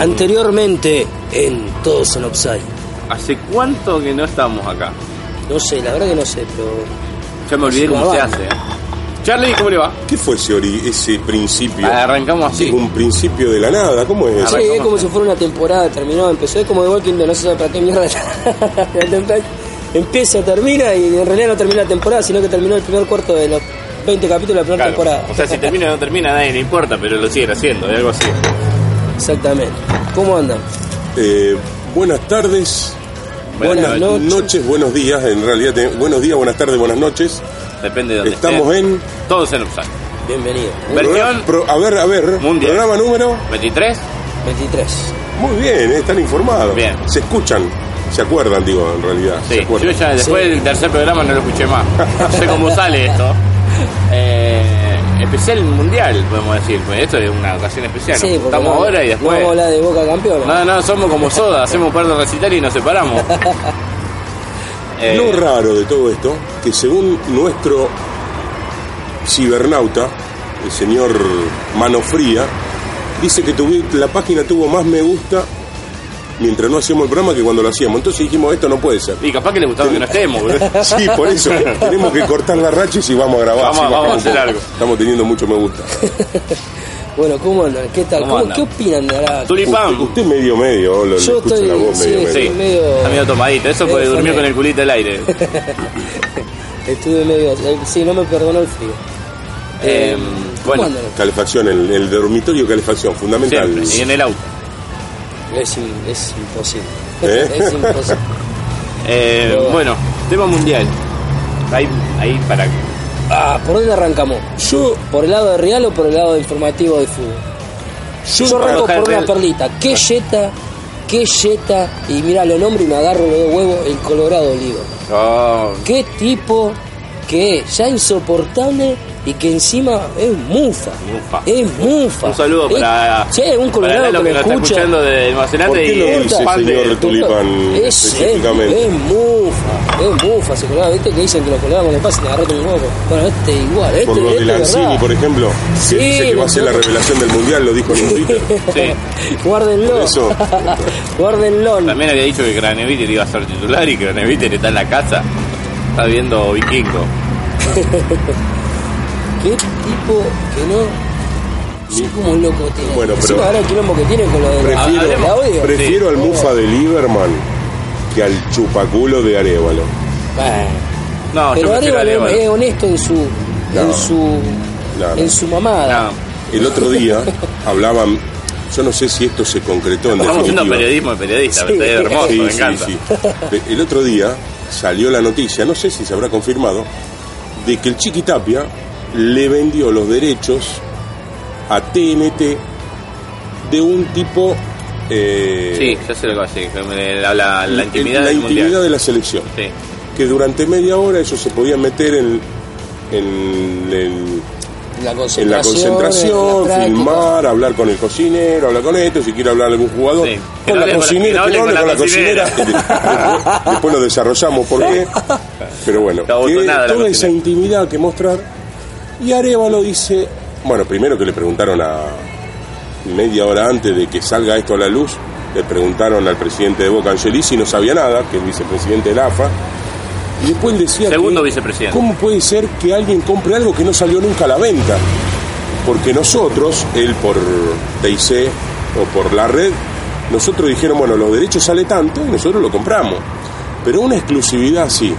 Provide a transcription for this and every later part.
Anteriormente en Todos en Upside. ¿Hace cuánto que no estamos acá? No sé, la verdad que no sé, pero. Ya me olvidé cómo se hace. ¿eh? Charlie, ¿cómo le va? ¿Qué fue ese, ori- ese principio? Arrancamos así. Un principio de la nada, ¿cómo es eso? Sí, es como si fuera una temporada, terminó, empezó, es como de Walking Dead, no se sabe para qué mierda. Empieza, termina y en realidad no termina la temporada, sino que terminó el primer cuarto de los 20 capítulos de la primera Claro. temporada. O sea, si termina o no termina, a nadie le importa, pero lo siguen haciendo, es algo así. Exactamente. ¿Cómo andan? Eh, buenas tardes, Buenas buenas noches. noches, buenos días, en realidad, te- buenos días, buenas tardes, buenas noches. Depende de dónde Estamos estén. en... Todos en Upside. Bienvenido. Versión Pro- a ver, a ver, Mundial. programa número... 23. 23. Muy bien, eh, están informados. Bien. Se escuchan, se acuerdan, digo, en realidad. Sí, yo ya después Sí. del tercer programa no lo escuché más. No sé cómo sale esto. Eh, especial mundial, podemos decir. pues Esto es una ocasión especial. Sí, Estamos no- ahora y No después. vamos a hablar de Boca campeona. No, no, somos como soda, hacemos un par de recitales y nos separamos. Eh, Lo raro de todo esto, que según nuestro cibernauta, el señor Mano Fría, dice que tuvi- la página tuvo más me gusta mientras no hacíamos el programa que cuando lo hacíamos. Entonces dijimos, esto no puede ser. y capaz que le gustaba que no estemos, boludo. Sí, por eso tenemos que cortar la racha y si vamos a grabar. Vamos- a hacer algo. Estamos teniendo mucho me gusta. Bueno, ¿cómo andan? ¿Qué tal? ¿Cómo ¿Cómo- andan? ¿Qué opinan de ahora? Tulipán. Usted, usted medio medio, lo, Yo escucho estoy- la voz sí, medio sí. medio. Sí, medio- está medio tomadito. Eso porque durmió con el culito al aire. Estuve medio. eh, Sí, no me perdonó el frío. Eh, ¿Cómo bueno, andan? Calefacción, el, el dormitorio calefacción, fundamental. siempre. Y en el auto. Es, in- es imposible. ¿Eh? Es imposible. Eh, Pero- bueno, tema mundial. Ahí, ahí para. Ah, ¿por dónde arrancamos? Yo, ¿Por el lado de Real o por el lado informativo de fútbol? yo, Yo arranco por una Real. perlita. ¿Qué yeta? ¿Qué yeta? Y mira, lo nombro y me agarro los dos huevos, el Colorado Olivo. Oh, ¿Qué tipo que es ya insoportable y que encima es mufa? Mufa. Es mufa. un saludo Es- para. Sí, un para colorado Lalo que, que me nos está escucha. escuchando de ¿por Almacenante qué y es dice, fan de. señor Tulipán, Es, es, específicamente? es mufa, es mufa ese colorado. ¿Viste que dicen que los colorados cuando pasan agarran un huevo? Bueno, este igual, este, Por lo este de Lanzini, por ejemplo, Sí, que dice que va a ser la revelación del mundial, lo dijo en un Twitter. Sí. Guárdenlo. Por eso. Guárdenlo. También había dicho que Graneviter iba a ser titular y que Graneviter está en la casa. Está viendo Vikingo. ¿Qué tipo que no? Sí, como un loco tiene. Bueno, pero- Encima ahora el quilombo que tiene con lo de la, Prefiero, la audio. prefiero al. Mufa de Lieberman que al chupaculo de Arevalo. Bueno. No, Pero Arevalo es, Arevalo. es honesto en su No. en su No, no. en su mamada. No, El otro día hablaban, yo no sé si esto se concretó en estamos haciendo periodismo de periodista, Sí. es hermoso, Sí, me sí, encanta. sí. El otro día salió la noticia, no sé si se habrá confirmado, de que el Chiquitapia le vendió los derechos a TNT de un tipo... eh, Sí, ya sé lo que va a decir, la, la, la intimidad la de la selección. Sí. Que durante media hora ellos se podían meter en, en, en- La en la concentración. en filmar, hablar con el cocinero, hablar con esto, si quiere hablar algún jugador. Sí. Con no la con cocinera, con con la la cocinera. después, después lo desarrollamos por qué. Pero bueno, que toda cocinera. esa intimidad que mostrar. Y Arevalo dice, bueno, primero que le preguntaron a media hora antes de que salga esto a la luz, le preguntaron al presidente de Boca Angelis si no sabía nada, que es el vicepresidente de la AFA. Y después él decía Segundo que, vicepresidente. ¿Cómo puede ser que alguien compre algo que no salió nunca a la venta? Porque nosotros, él por TIC o por la red, nosotros dijeron, bueno, los derechos sale tanto y nosotros lo compramos. Pero una exclusividad así,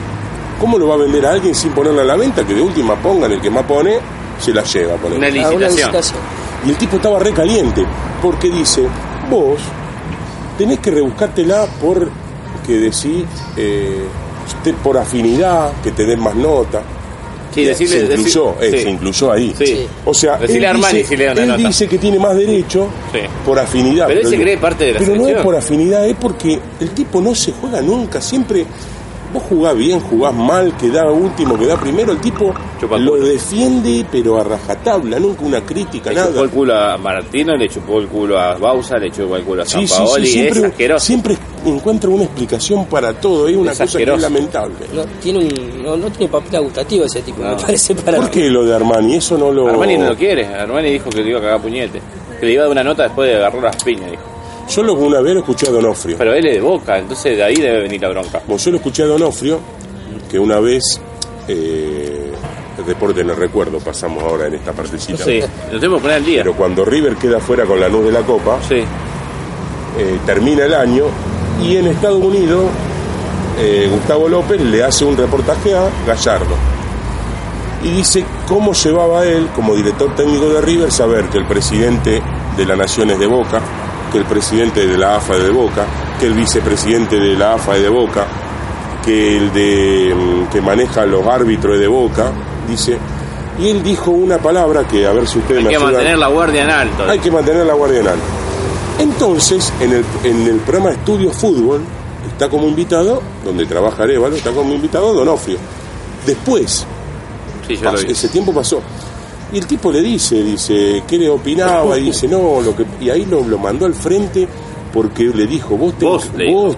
¿cómo lo va a vender a alguien sin ponerla a la venta? Que de última pongan, el que más pone, se la lleva. Una Ah, una licitación. licitación. Y el tipo estaba recaliente, porque dice, vos tenés que rebuscártela por que decís, eh, usted por afinidad, que te den más nota. Sí, decirle- se incluyó, decir- eh, sí. se incluyó ahí. Sí. O sea, él, Armani dice, si le él dice que tiene más derecho Sí. por afinidad. Pero él se digo, cree parte de la Pero no es por afinidad, es porque el tipo no se juega nunca, siempre... Vos jugás bien, jugás mal, quedá último, quedá primero, el tipo lo defiende, pero a rajatabla, nunca una crítica, Le nada. chupó el culo a Martino, le chupó el culo a Bausa, le chupó el culo a San Sí, sí, sí, Paoli, es siempre, asqueroso. siempre encuentra una explicación para todo, es una cosa que es lamentable. No tiene un, no, no tiene papel gustativo ese tipo, No. me parece para ¿Por qué lo de Armani? Eso no lo... Armani no lo quiere, Armani dijo que le iba a cagar puñete. Que le iba a dar una nota después de agarrar las piñas, dijo. Yo lo, una vez lo escuché a Donofrio. Pero él es de boca, entonces de ahí debe venir la bronca. Bueno, yo lo escuché a Donofrio, que una vez, eh, el deporte en el recuerdo, pasamos ahora en esta partecita. Sí, lo tengo que poner al día. Pero cuando River queda fuera con la luz de la Copa, Sí. eh, termina el año y en Estados Unidos eh, Gustavo López le hace un reportaje a Gallardo y dice cómo llevaba él como director técnico de River saber que el presidente de la Nación es de Boca, que el presidente de la AFA es de Boca, que el vicepresidente de la AFA es de Boca, que el de mm, que maneja los árbitros es de Boca, dice, y él dijo una palabra que a ver si ustedes Hay me que ayudan. mantener la guardia en alto. Hay que mantener la guardia en alto. Entonces, en el, en el programa Estudio Fútbol, está como invitado, donde trabaja Arevalo, está como invitado Donofrio. Después, Sí, ese tiempo pasó. Y el tipo le dice, dice, ¿qué le opinaba? Y dice, no, lo que. Y ahí lo, lo mandó al frente porque le dijo, vos te, Vos vos,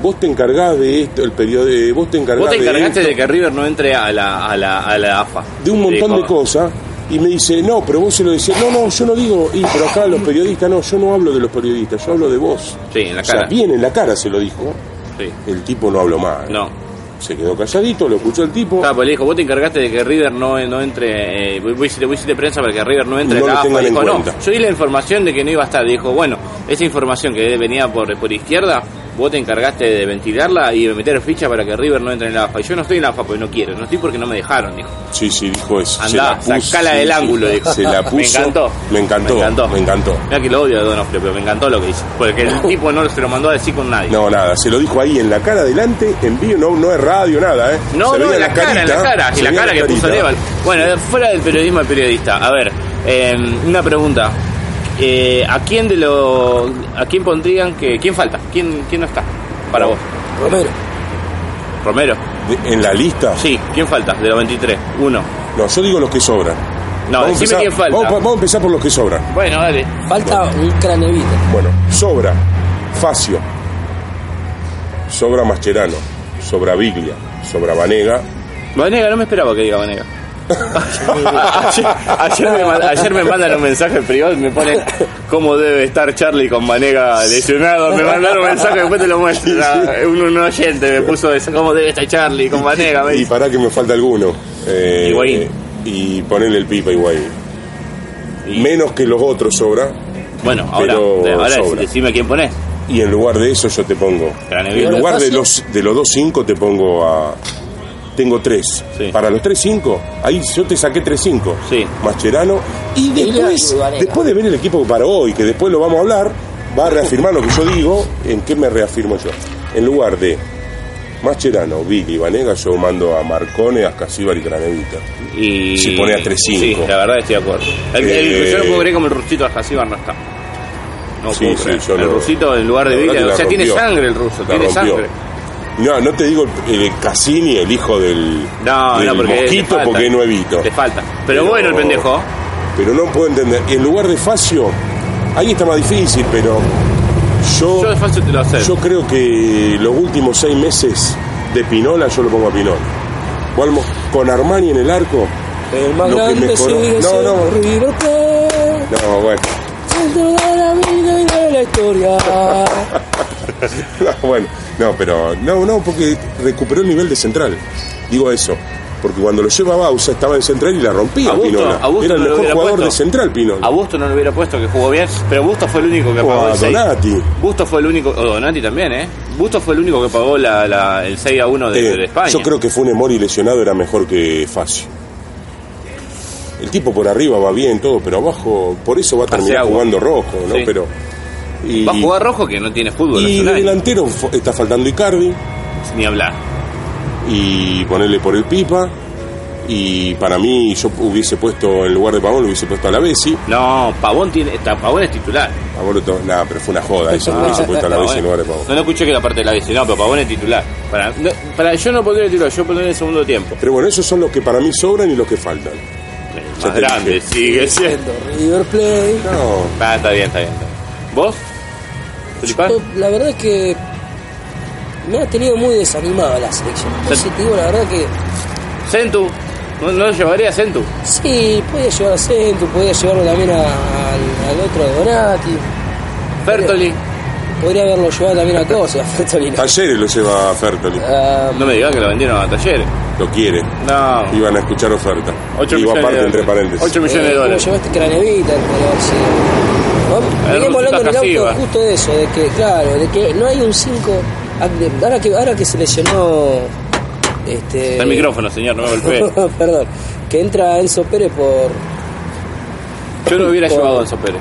vos te encargás de esto, el periodo, vos te encargás Vos te encargaste de, de que River no entre a la, a la, a la AFA. de un montón Dijo, de cosas. Y me dice, no, pero vos se lo decís, no, no, yo no digo, y, pero acá los periodistas, no, yo no hablo de los periodistas, yo hablo de vos. Sí, en la O sea, cara. bien en la cara se lo dijo. Sí. El tipo no habló más. No. Se quedó calladito, lo escuchó el tipo. Claro, pues le dijo, vos te encargaste de que River no, no entre, eh, vos hiciste, prensa para que River no entre No a la lo en Dijo, no, yo di la información de que no iba a estar. Dijo, bueno, esa información que venía por, por izquierda, vos te encargaste de ventilarla y de meter ficha para que River no entre en la AFA. Y yo no estoy en la AFA porque no quiero, no estoy porque no me dejaron, dijo. Sí, sí, dijo eso. Andá, la puso, sacala sí, del ángulo, dijo. Se la puso. Me encantó. Me encantó. Me encantó. Me encantó. Mira que lo odio a Donofrio, pero me encantó lo que hizo. Porque el tipo no se lo mandó a decir con nadie. No, nada, se lo dijo ahí en la cara adelante, en vivo, no, no es radio, nada, ¿eh? No, Se no, en la, cara, en la cara. Y la cara que puso. Aníbal. Bueno, fuera del periodismo al periodista. A ver, eh, una pregunta. Eh, ¿A quién de los. ¿A quién pondrían que. ¿Quién falta? ¿Quién, quién no está? Para vos. Romero. ¿Romero? De- En la lista, Sí, ¿quién falta? De los 23. Uno. no, yo digo los que sobran. No, Vamos a decime empezar- quién falta. Vamos, vamos a empezar por los que sobran. Bueno, dale. Falta un cranevita. Bueno, sobra Facio, sobra Mascherano, sobra Biglia, sobra Vanega. Vanega, no me esperaba que diga Vanega. Ayer, ayer me, manda- ayer me mandan un mensaje privado y me pone cómo debe estar Charlie con Vanega lesionado. Me mandaron un mensaje después te lo muestro. Un, un oyente me puso eso, cómo debe estar Charlie con Vanega. me Y dice. para que me falta alguno. Eh, Higuaín. y ponerle el pipa Higuaín. Y- Menos que los otros sobra. Bueno, ahora, pero ahora sobra. decime quién ponés. Y en lugar de eso yo te pongo. En lugar de los de los dos cinco te pongo a. Tengo tres. Sí. Para los tres cinco, ahí yo te saqué tres cinco. Sí. Mascherano. Y después, y después de ver el equipo para hoy, que después lo vamos a hablar, va a reafirmar lo que yo digo. ¿En qué me reafirmo yo? En lugar de Mascherano, Billy y Vanega, yo mando a Marcone, a Casíbar y Cranevita. Y... Si pone a 3-5. Sí, la verdad estoy de acuerdo. El, el- Eh, yo no puedo creer como el rusito Hasíbar no está. No Sí, puedo sí, creer. el no- rusito en lugar de que O sea, tiene sangre el ruso, La tiene rompió. sangre. No, no te digo el, el Cassini, el hijo del, No, del no, porque mosquito, falta. porque no evito. Le falta. Pero, Pero- bueno el pendejo. Pero no puedo entender. En lugar de Facio, ahí está más difícil, pero yo, Yo de fácil te lo sé. yo creo que los últimos seis meses de Pinola yo lo pongo a Pinola. Con Armani en el arco. El más Lo que grande mejoró- No, siendo no. River Plate. No, bueno. Centro de la vida y de la historia. No, bueno, no, pero no, no, porque recuperó el nivel de central. Digo eso. Porque cuando lo lleva Bausa estaba en central y la rompía A Busto- Pinola. Era el no mejor jugador puesto. de central, Pinola. A Busto no lo hubiera puesto que jugó bien, pero Busto fue el único que pagó el 6. Donati. Busto fue el único, o Donati también, ¿eh? Busto fue el único que pagó la, la- el 6 a 1 de, Eh, de España. Yo creo que Funes Mori lesionado era mejor que Facio. El tipo por arriba va bien todo, pero abajo, por eso va a terminar jugando rojo, ¿no? Sí. Pero y, Va a jugar rojo que no tiene fútbol y de delantero está faltando Icardi Ni hablar. y ponerle por el Pipa y para mí yo hubiese puesto en lugar de Pavón lo hubiese puesto a la Bessi. No, Pavón tiene, está, Pavón es titular. Pavón Nada, pero fue una joda eso, Ah, lo hubiese puesto a la Bessi en lugar de Pavón. No, no escuché que la parte de la bici, no, pero Pavón es titular. Para, no, para yo no pondría el titular, yo pondría en el segundo tiempo. Pero bueno, esos son los que para mí sobran y los que faltan. El Ya más te grande, dije. sigue siendo. Siendo River Plate. No, Ah, está bien, está bien. está bien. ¿Vos? ¿Tulipán? Yo, la verdad es que me ha tenido muy desanimado la selección. Sí, te digo la verdad que Centu. ¿No, no lo llevaría a Centu? sí, podía llevar a Centro, podía llevarlo también a- al, al otro de Donati. Fertoli. podría haberlo llevado también a cosas, a Fertolino. Talleres lo lleva a Fertoli. Ah, No me digas que lo vendieron a talleres. Lo quiere. No. Iban a escuchar oferta. 8 Digo millones aparte, de entre dólares. paréntesis. 8 millones de eh, ¿cómo dólares. llevaste Cranevita? Pero sí. Veníamos hablando en el auto justo de eso, de que, claro, de que no hay un 5. Ahora que, ahora que se lesionó. Este, Está el micrófono, señor, no me golpee. Perdón, que entra Enzo Pérez por. Yo no hubiera Por- llevado a Enzo Pérez.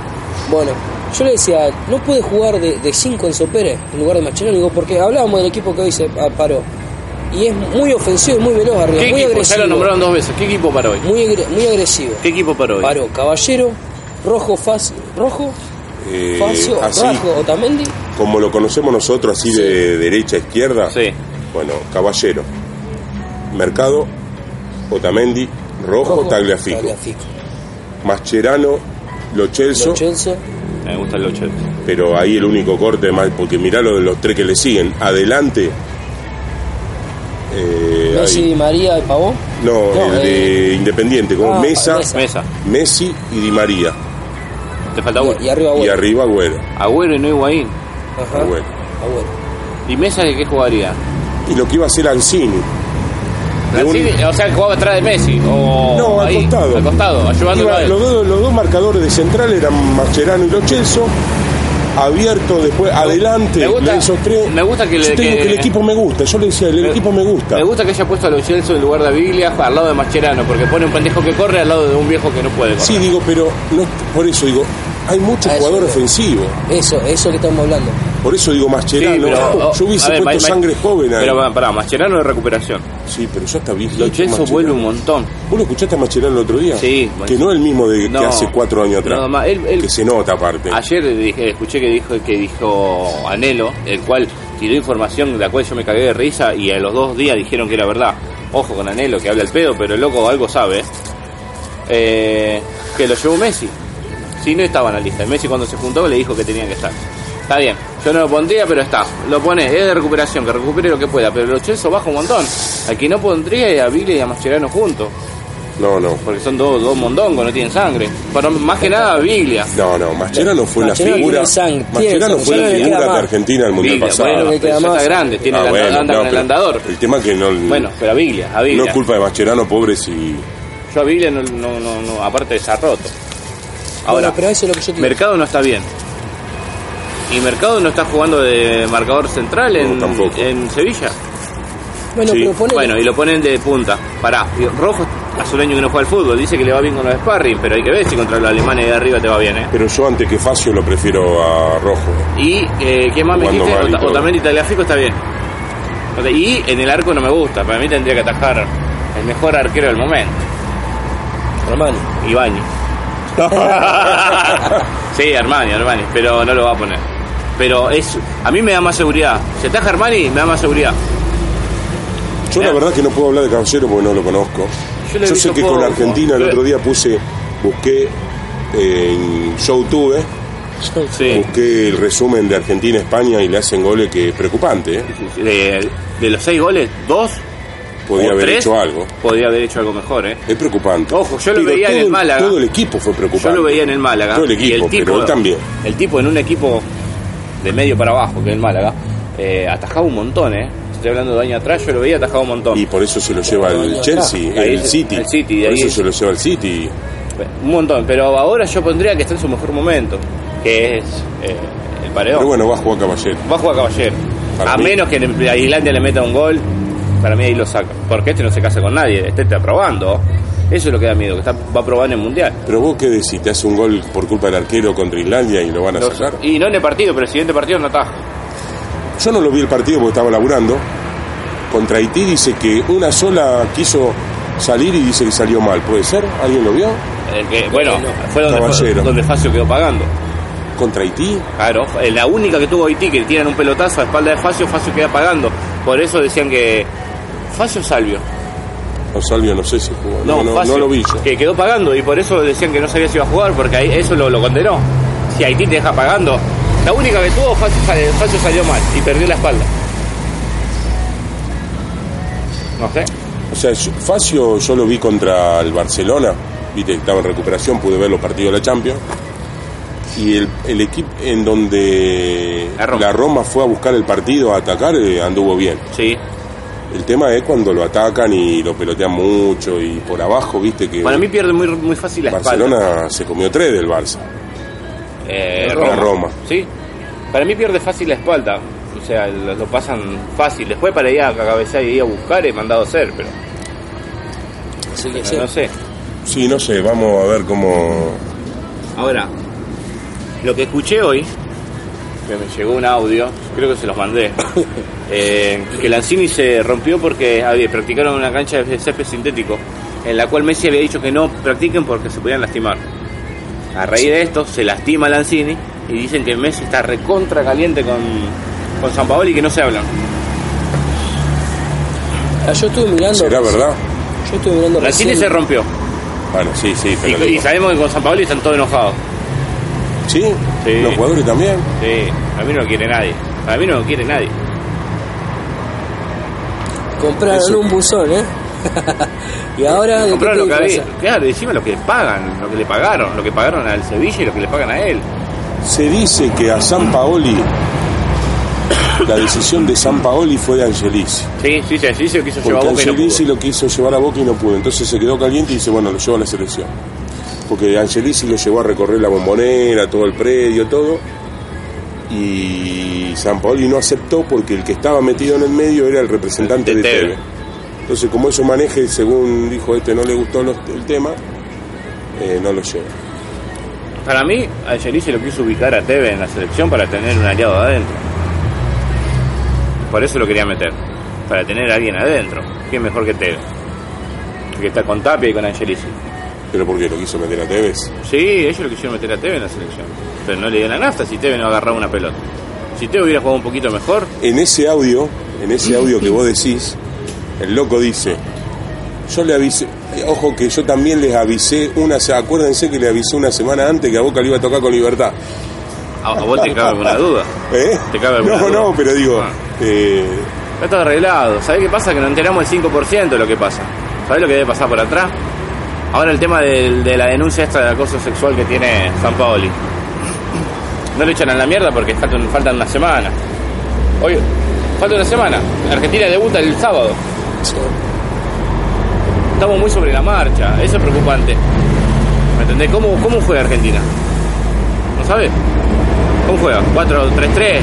Bueno, yo le decía, no puede jugar de 5 Enzo Pérez en lugar de Mascherano, digo, porque hablábamos del equipo que hoy se pa- paró. Y es muy ofensivo y muy veloz arriba, ¿Qué muy equipo? Ya agresivo. lo nombraron dos veces. ¿Qué equipo para hoy? Muy, muy agresivo. ¿Qué equipo para hoy? Paró Caballero, Rojo Facio, Rojo, Eh, Facio, así, Rajo, Otamendi. como lo conocemos nosotros, así de derecha a izquierda. Sí. Bueno, Caballero, Mercado, Otamendi, Rojo, Tagliafico, Tagliafico. Mascherano, Lo Celso, Lo Celso, Me gusta el 8. pero ahí el único corte más, porque mirá lo de los tres que le siguen. Adelante. eh, Messi, ahí. Di María y Pavón. No, No, el de eh, Independiente, como ah. Mesa. Messi y Di María. Te falta uno. Y, y arriba, Y bueno. arriba Agüero. Agüero y no Higuaín. Ajá. Agüero. Agüero. ¿Y Mesa de qué jugaría? Y lo que iba a hacer Ancini. Un- Mancini, O sea, jugaba atrás de Messi. O No, al ahí, costado. Al costado, ayudándolo Iba- a él. los, dos, los dos marcadores de central eran Mascherano y Lo Celso. Abierto después, adelante, me gusta- esos tres. me gusta que le- Yo te digo que- que el equipo me gusta. Yo le decía, el Me- equipo me gusta. Me gusta que haya puesto a Lo Celso en lugar de a Biglia al lado de Mascherano, porque pone un pendejo que corre al lado de un viejo que no puede correr. Sí, digo, pero no, por eso digo, hay mucho A eso jugador voy. ofensivo. Eso, eso que estamos hablando. Por eso digo Mascherano. Sí, pero, yo hubiese ver, puesto Ma- Ma- sangre joven ahí. Pero pará, Mascherano de recuperación. sí, pero ya está Celso Mascherano. vuelve un montón. ¿Vos lo escuchaste a Mascherano el otro día? Sí, Que no es el mismo de No, que hace cuatro años atrás. no, ma- él- él- que se nota aparte. Ayer dije- escuché que dijo que dijo Anelo, el cual tiró información de la cual yo me cagué de risa y a los dos días dijeron que era verdad. Ojo con Anelo, que habla el pedo, pero el loco algo sabe. Eh, que lo llevó Messi. Si no estaba en la lista. Messi cuando se juntó le dijo que tenía que estar. Está bien, yo no lo pondría, pero está. Lo pone, es de recuperación, que recupere lo que pueda. Pero los Chelsea baja un montón. Al que no pondría es a Billy y a Mascherano juntos. No, no. Porque son dos, dos mondongos, no tienen sangre. Pero más que nada Biglia. No, no, Mascherano fue la Mascherano figura. Mascherano fue la figura de. Argentina el mundial pasado. bueno, pero está más. grande, tiene Ah, el bueno, anda no, con el pero andador. El tema que no. Bueno, pero a Biglia, a no es culpa de Mascherano, pobre si. Yo a Biglia no, no, no, no, aparte de roto. Ahora, Bueno, pero eso es lo que yo quiero. Mercado no está bien. Y Mercado no está jugando de marcador central en, No, en Sevilla. Bueno, Sí. pero Bueno, y lo ponen de punta. Pará, Rojo hace un año que no juega al fútbol. Dice que le va bien con los sparring, pero hay que ver si contra los alemanes de arriba te va bien, ¿eh? Pero yo antes que Facio lo prefiero a Rojo. Y, eh, ¿qué más me dijiste? y Tagliafico está bien. Y en el arco no me gusta. Para mí tendría que atajar el mejor arquero del momento. Armani. Ibañez. sí, Armani, Armani, pero no lo va a poner. Pero es a mí me da más seguridad. Si ataja Armani, me da más seguridad. Yo la verdad que no puedo hablar de Caballero porque no lo conozco. Yo Yo, sé que poco. con Argentina el otro día puse, busqué eh, en YouTube, Sí. busqué el resumen de Argentina-España y le hacen goles que es preocupante. ¿eh? De, de los seis goles, dos Podía haber tres, hecho algo. Podía haber hecho algo mejor, ¿eh? Es preocupante. Ojo, yo lo veía en todo el Málaga. Todo el equipo fue preocupante. Yo lo veía en el Málaga. Todo el y equipo, el tipo, pero él también. El tipo en un equipo de medio para abajo, que es el Málaga, eh, atajaba un montón, ¿eh? Estoy hablando de años atrás, yo lo veía atajaba un montón. Y por eso se lo lleva el Chelsea, el City. el City, de por ahí eso es- se lo lleva el City. Un montón, pero ahora yo pondría que está en su mejor momento, que es eh, el paredón. Pero bueno, va a jugar Caballero. Va a jugar Caballero. Para a mí- menos que a Islandia le meta un gol, para mí ahí lo saca. Porque este no se casa con nadie, este está probando. Eso es lo que da miedo, que está, va a probar en el mundial. Pero vos qué decís, te hace un gol por culpa del arquero contra Islandia y lo van a Lo- sacar. y no en el partido, pero el siguiente partido no ataja. Yo no lo vi el partido porque estaba laburando. Contra Haití dice que una sola quiso salir y dice que salió mal. ¿Puede ser? ¿Alguien lo vio? El que, bueno, fue donde, Caballero. donde Facio quedó pagando. ¿Contra Haití? Claro, eh, la única que tuvo Haití que tiran un pelotazo a espalda de Facio, Facio queda pagando. Por eso decían que. Facio Salvio. O Salvio no sé si jugó. No, no, lo vi yo. Que quedó pagando y por eso decían que no sabía si iba a jugar, porque ahí eso lo, lo condenó. Si Haití te deja pagando. La única que tuvo, Facio, sal- Facio salió mal y perdió la espalda. No sé. O sea, Facio yo lo vi contra el Barcelona. Viste que estaba en recuperación, pude ver los partidos de la Champions. y el, el equipo en donde La Roma. la Roma fue a buscar el partido, a atacar, eh, anduvo bien. Sí. El tema es cuando lo atacan y lo pelotean mucho y por abajo, viste que Para mí pierde muy, muy fácil la espalda. Barcelona se comió tres del Barça. Eh, La Roma. Roma. Sí. Para mí pierde fácil la espalda. O sea, lo, lo pasan fácil. Después para ir a cabecear y ir a buscar he mandado a hacer, pero Así que sí. no sé. Sí, no sé, vamos a ver cómo... Ahora, lo que escuché hoy, que me llegó un audio, creo que se los mandé, eh, que Lanzini se rompió porque había, practicaron una cancha de césped sintético, en la cual Messi había dicho que no practiquen porque se podían lastimar. A raíz de esto, se lastima Lanzini y dicen que Messi está recontra caliente con, con San Paolo y que no se hablan. Ah, Yo estuve mirando. ¿Será verdad? Yo estuve mirando. Lanzini recién- se rompió. Bueno, sí, sí, Y, pero... y sabemos que con San Paolo están todos enojados. ¿Sí? Sí. ¿Los jugadores también? Sí, a mí no lo quiere nadie. A mí no lo quiere nadie. Compraron Eso. un buzón, ¿eh? y ahora. ¿de qué Compraron lo que había. Claro, encima lo que pagan, lo que le pagaron, lo que pagaron al Sevilla y lo que le pagan a él. Se dice que a San Paoli, la decisión de San Paoli fue de Angelici. Sí, sí, sí, se lo quiso llevar a Boca y no lo quiso llevar a Boca y no pudo. Entonces se quedó caliente y dice, bueno, lo llevo a la selección. Porque Angelici lo llevó a recorrer la bombonera, todo el predio, todo. Y San Paoli no aceptó porque el que estaba metido en el medio era el representante De de Teve. Teve. Entonces, como eso maneje, según dijo este, no le gustó los- el tema, eh, no lo lleva. Para mí, Angelici lo quiso ubicar a Teve en la selección para tener un aliado adentro. Por eso lo quería meter. Para tener a alguien adentro. ¿Quién mejor que Teve? Que está con Tapia y con Angelici. Pero ¿por qué lo quiso meter a Tevez? Sí, ellos lo quisieron meter a Teve en la selección. Pero no le dieron la nafta si Teve no agarraba una pelota. Si Teve hubiera jugado un poquito mejor, En ese audio, en ese audio que vos decís, el loco dice, yo le avisé, ojo que yo también les avisé una, se- acuérdense que le avisé una semana antes que a Boca le iba a tocar con libertad. a, a vos te cabe alguna duda. ¿Eh? ¿Te cabe alguna no, duda? no, pero digo, Ah. eh, Está arreglado. ¿Sabés qué pasa? Que no enteramos el 5% de lo que pasa. ¿Sabés lo que debe pasar por atrás? Ahora el tema del- de, la denuncia esta de acoso sexual que tiene San Paoli. No lo echan a la mierda porque faltan, una semana. Hoy, falta una semana. Argentina debuta el sábado. Estamos muy sobre la marcha. Eso es preocupante. ¿Me entendés? ¿Cómo, cómo juega Argentina? ¿No sabes? ¿Cómo juega? ¿4-3-3?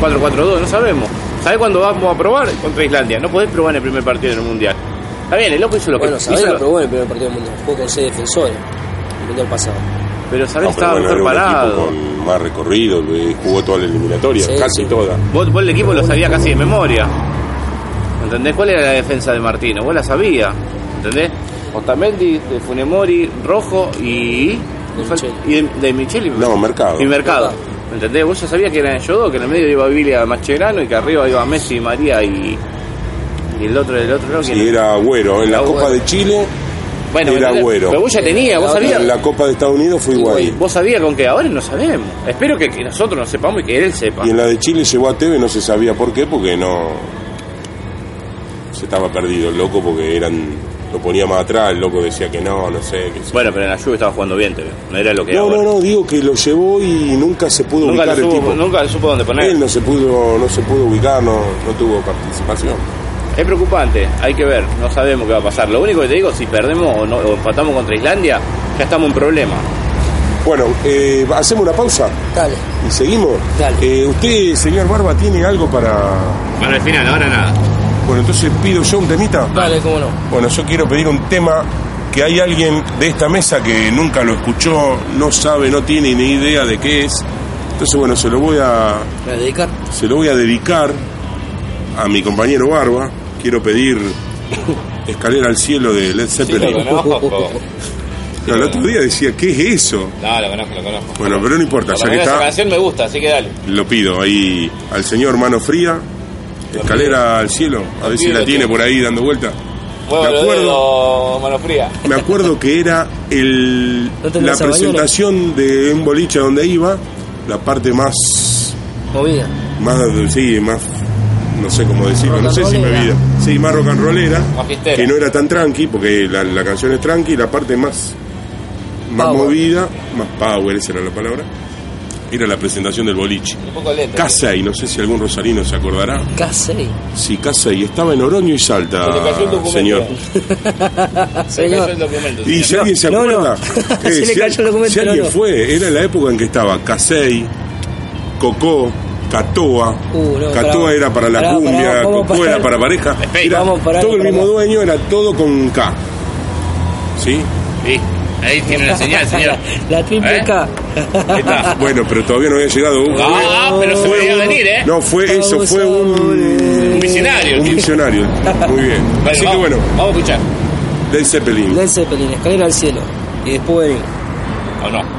¿4-4-2? No sabemos. ¿Sabés cuándo vamos a probar? Contra Islandia. No podés probar en el primer partido del Mundial. Está bien, el loco hizo lo que Bueno, hizo. Sabela lo- probó en el primer partido del mundo. Jugó con seis defensores. El mundial pasado. Pero Sabés no, pero estaba bueno, mejor era un parado. con más recorrido, jugó toda la eliminatoria, Sí, casi sí. toda. Vos, vos el equipo lo sabía casi de memoria. ¿Entendés? ¿Cuál era la defensa de Martino? Vos la sabía. ¿Entendés? Otamendi, de Funemori, Rojo y. De Micheli. y de, de Micheli. No, Mercado. Y Mercado. ¿Entendés? Vos ya sabías que eran ellos dos, que en el medio iba Vilia Mascherano y que arriba iba Messi, María y. Y el otro, el otro, ¿no? ¿Quién Sí, era? era Agüero. En la Era Copa de Chile Bueno, era ¿entendés? Agüero. Pero vos ya tenías, vos sabías. en la Copa de Estados Unidos fue Higuaín. Vos sabías con qué, ahora no sabemos. Espero que, que nosotros no sepamos y que él sepa. Y en la de Chile llevó a Teve, no se sabía por qué, porque no. Se estaba perdido el loco, porque eran. Lo ponía más atrás, el loco decía que no, no sé. Que. Bueno, pero en la Juve estaba jugando bien, veo. No era lo que no, ahora. no, no, digo que lo llevó y nunca se pudo Nunca, ubicar lo el supo, tipo. nunca supo dónde poner. Él no se pudo, no se pudo ubicar, no, no tuvo participación. Es preocupante, hay que ver, no sabemos qué va a pasar. Lo único que te digo, si perdemos o, no, o empatamos contra Islandia, ya estamos en problema. Bueno, eh, hacemos una pausa Dale. y seguimos. Dale. Eh, usted, señor Barba, tiene algo para. Bueno, al final, ahora nada. Bueno, entonces pido yo un temita. Dale, cómo no. Bueno, yo quiero pedir un tema que hay alguien de esta mesa que nunca lo escuchó, no sabe, no tiene ni idea de qué es. Entonces, bueno, se lo voy a, ¿Me voy a dedicar? se lo voy a dedicar a mi compañero Barba. Quiero pedir Escalera al cielo de Led Zeppelin. conozco. No, el otro día decía, ¿qué es eso? No, lo conozco, lo conozco. Bueno, pero no importa, ya que esa está, canción me gusta, así que dale. lo pido ahí al señor Mano Fría. Escalera al cielo, a ver si la tiene por ahí dando vuelta. Me acuerdo, mano fría. me acuerdo que era el, ¿No tenés la presentación de un boliche donde iba, la parte más, Movida. más, sí, más, no sé cómo decirlo, no sé si me vida, sí, más rock and rollera, que no era tan tranqui, porque la, la canción es tranqui, la parte más, más Power. movida, más power, esa era la palabra, Era la presentación del boliche. Un poco lento. Casey, no sé si algún rosarino se acordará. Casey. Sí, Casey, estaba en Oroño y Salta, Se le cayó el documento. señor. Se cayó el documento. Y si alguien se No, no. acuerda, Se le si, cayó el documento, si alguien no, no. fue, era la época en que estaba Casey, Cocó, Catoa. Uh, no, Catoa pará. era para la cumbia, Cocó era para pareja. Era parar, todo el mismo dueño, era todo con K. ¿Sí? Sí, ahí tiene la señal, señor. La triple ¿Eh? K. Bueno, pero todavía no había llegado. Ah, pero se veía venir, ¿eh? No, fue eso, fue a un. Un visionario. Un visionario. Muy bien. Bueno, Así que bueno, Vamos a escuchar. Led Zeppelin. Led Zeppelin, escalera al cielo. Y después venimos. ¿O no?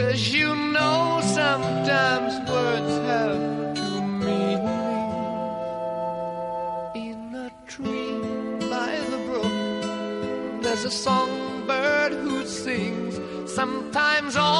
Cause you know sometimes words have two meanings. In a tree by the brook, there's a songbird who sings. Sometimes all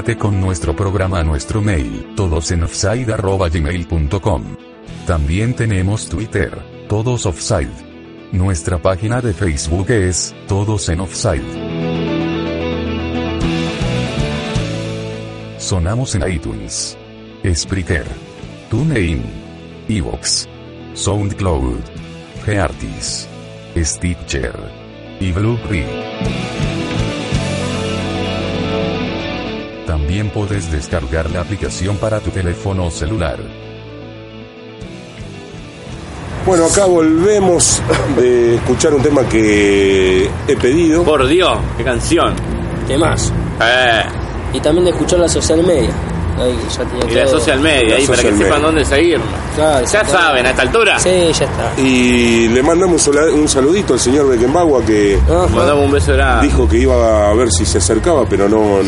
Con nuestro programa nuestro mail, todosenofside.gmail.com. También tenemos Twitter, Todos Offside. Nuestra página de Facebook es, Todos en Offside. Sonamos en iTunes, Spreaker, TuneIn, Evox, SoundCloud, Geartis, Stitcher y Blueberry. También puedes descargar la aplicación para tu teléfono celular. Bueno, acá volvemos de escuchar un tema que he pedido. Por Dios, qué canción. Temas. Eh, Y también de escuchar la social media. Ahí ya tiene y la social media, La ahí para que sepan dónde seguirnos. Claro, Ya sí, claro. saben, a esta altura. Sí, ya está. Y le mandamos un saludito al señor Beckenbauer que. Mandamos un beso grande. dijo que iba a ver si se acercaba, pero no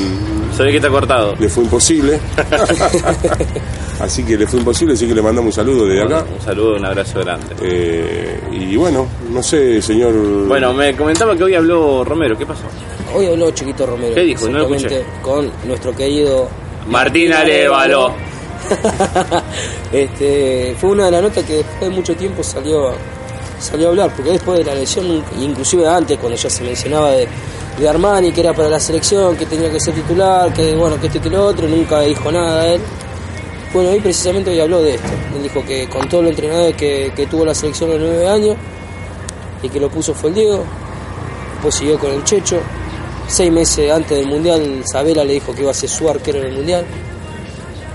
Se ve que está cortado. le fue imposible. así que le fue imposible, así que le mandamos un saludo desde acá. Un saludo, un abrazo grande. Eh, y bueno, no sé, señor. Bueno, me comentaba que hoy habló Romero. ¿Qué pasó? Hoy habló Chiquito Romero. ¿Qué dijo? No lo Con nuestro querido Martín Arevalo. este, fue una de las notas que después de mucho tiempo salió a, salió a hablar, porque después de la lesión, inclusive antes, cuando ya se mencionaba de, Armani, que era para la selección, que tenía que ser titular, que bueno, que este que lo otro, nunca dijo nada él. Bueno, hoy precisamente hoy habló de esto. Él dijo que con todos los entrenadores que, que tuvo la selección a los nueve años, y que lo puso fue el Diego, después siguió con el Checho. Seis meses antes del Mundial, Sabela le dijo que iba a ser su arquero en el Mundial.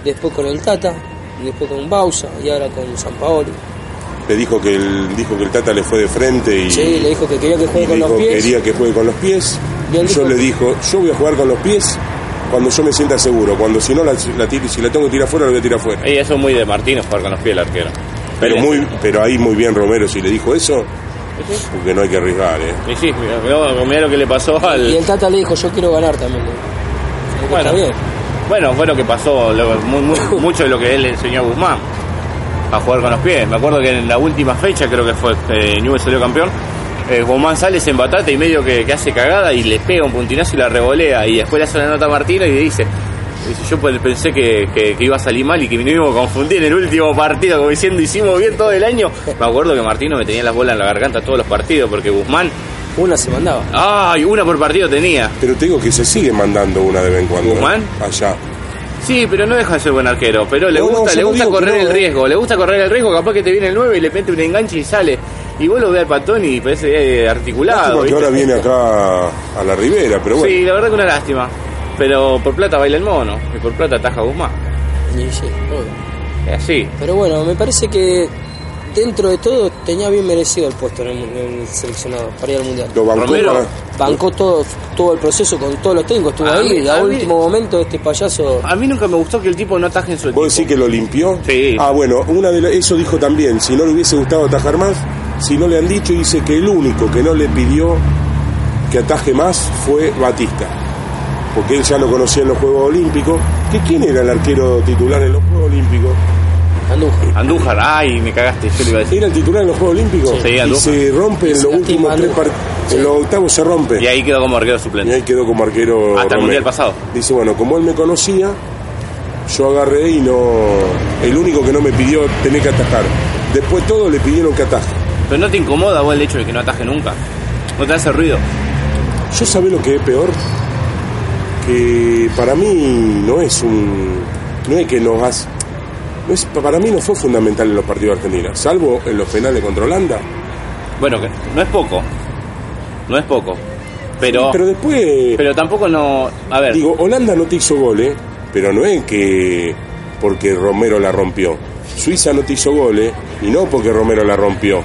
Después con el Tata, después con Bausa, y ahora con San Paoli. Le dijo que el, dijo que el Tata le fue de frente y, Sí, le dijo que quería que juegue con dijo los pies. quería que juegue con los pies. Y él Yo dijo- le dijo, yo voy a jugar con los pies cuando yo me sienta seguro. Cuando si no la, la tiro- si la tengo que tirar fuera, la voy a tirar fuera. Y eso es muy de Martínez jugar con los pies el arquero. Pero muy, pero ahí muy bien Romero si le dijo eso, porque no hay que arriesgar, ¿eh? Y sí, mirá, mirá lo que le pasó al. Y el Tata le dijo, yo quiero ganar también. Bueno. bien. Bueno, fue lo que pasó, lo- mu- mu- mucho de lo que él le enseñó a Guzmán, a jugar con los pies. Me acuerdo que en la última fecha, creo que fue eh, Newell's salió campeón, eh, Guzmán sale, se embatate y medio que, que hace cagada y le pega un puntinazo y la revolea. Y después le hace la nota a Martino y le dice, yo pues pensé que, que- que iba a salir mal y que me íbamos a confundir en el último partido, como diciendo, hicimos bien todo el año. Me acuerdo que Martino me tenía las bolas en la garganta todos los partidos, porque Guzmán, Una se mandaba. ¡ay! Una por partido tenía. Pero te digo que se sigue mandando una de vez en cuando. ¿eh? ¿Guzmán? Allá. Sí, pero no deja de ser buen arquero. Pero le No, gusta, le gusta correr no, el eh. riesgo. Le gusta correr el riesgo. Capaz que te viene el 9 y le mete un enganche y sale. Y vos lo ves al patón y parece eh, articulado. Lástima ahora viene acá a la Ribera, pero bueno. Sí, la verdad que una lástima. Pero por plata baila el mono. Y por plata ataja Guzmán. Y sí, obvio. Es así. Pero bueno, me parece que dentro de todo tenía bien merecido el puesto en el, en el seleccionado para ir al Mundial. Lo bancó Romero. Bancó todo, todo el proceso con todos los técnicos, estuvo A ahí, mí- a a mí- último momento este payaso... A mí nunca me gustó que el tipo no ataje en su equipo. ¿Vos decís que lo limpió? Sí. Ah, bueno, una de la- eso dijo también. Si no le hubiese gustado atajar más, si no le han dicho, dice que el único que no le pidió que ataje más fue Batista. Porque él ya lo conocía en los Juegos Olímpicos. ¿Que ¿Quién era el arquero titular en los Juegos Olímpicos? Andújar. Andújar, ay, me cagaste. Yo le iba a decir. ¿Era el titular en los Juegos Olímpicos? Sí, y Andújar. se rompe en Se los últimos tres partidos. En los octavos se rompe. Y ahí quedó como arquero Y suplente. ahí quedó como arquero. Hasta el. Mundial pasado. Dice, bueno, como él me conocía, yo agarré y no. El único que no me pidió tener que atajar. Después todos le pidieron que ataje. Pero no te incomoda vos el hecho de que no ataje nunca. No te hace ruido. Yo sabé lo que es peor. Que para mí no es un. No es que nos hace. No es, para mí no fue fundamental en los partidos de Argentina, salvo en los penales contra Holanda. Bueno, que no es poco. No es poco. Pero, Pero después. pero tampoco no. A ver. Digo, Holanda no te hizo goles, pero no es que porque Romero la rompió. Suiza no te hizo goles y no porque Romero la rompió.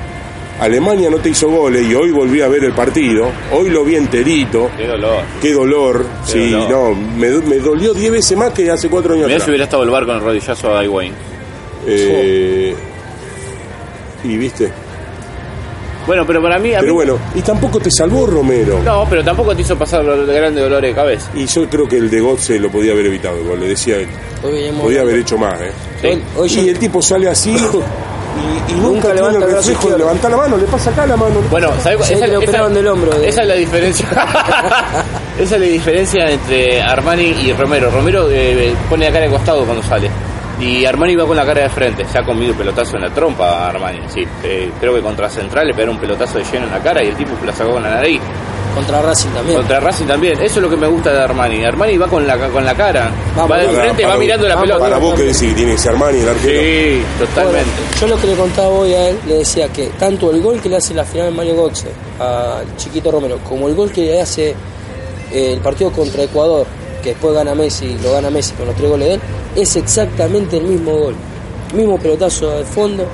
Alemania no te hizo goles y hoy volví a ver el partido. Hoy lo vi enterito. Qué dolor. Qué dolor. Qué sí, dolor. no, me, me dolió 10 veces más que hace cuatro años Mirá si hubiera estado el bar con el rodillazo a Higuaín. Eh, y viste. Bueno, pero para mí. a Pero mí- bueno, y tampoco te salvó Romero. No, pero tampoco te hizo pasar los grandes dolores de cabeza. Y yo creo que el de Gotze lo podía haber evitado, igual le decía él. Podía haber hecho más, ¿eh? Sí. Hoy, hoy yo- Y el tipo sale así y, y nunca, levanta el reflejo de izquierdo. levantar la mano, le pasa acá la mano. Bueno, ¿sabes Sí, que le operaron del hombro, de- Esa es la diferencia. esa es la diferencia entre Armani y Romero. Romero eh, pone la cara de costado cuando sale. Y Armani va con la cara de frente. Se ha comido un pelotazo en la trompa Armani. Sí, eh, creo que contra Central le pegaron un pelotazo de lleno en la cara y el tipo la sacó con la nariz. Contra Racing también. Contra Racing también. Eso es lo que me gusta de Armani. Armani va con la, con la cara. Vamos, va de para- frente, para va vos- mirando la pelota. Para vos que decís que tiene que ser Armani el arquero. Sí, totalmente. Bueno, yo lo que le contaba hoy a él, le decía que tanto el gol que le hace en la final de Mario Götze al chiquito Romero, como el gol que le hace eh, el partido contra Ecuador, que después gana Messi, lo gana Messi con los tres goles de él, es exactamente el mismo gol. Mismo pelotazo de fondo.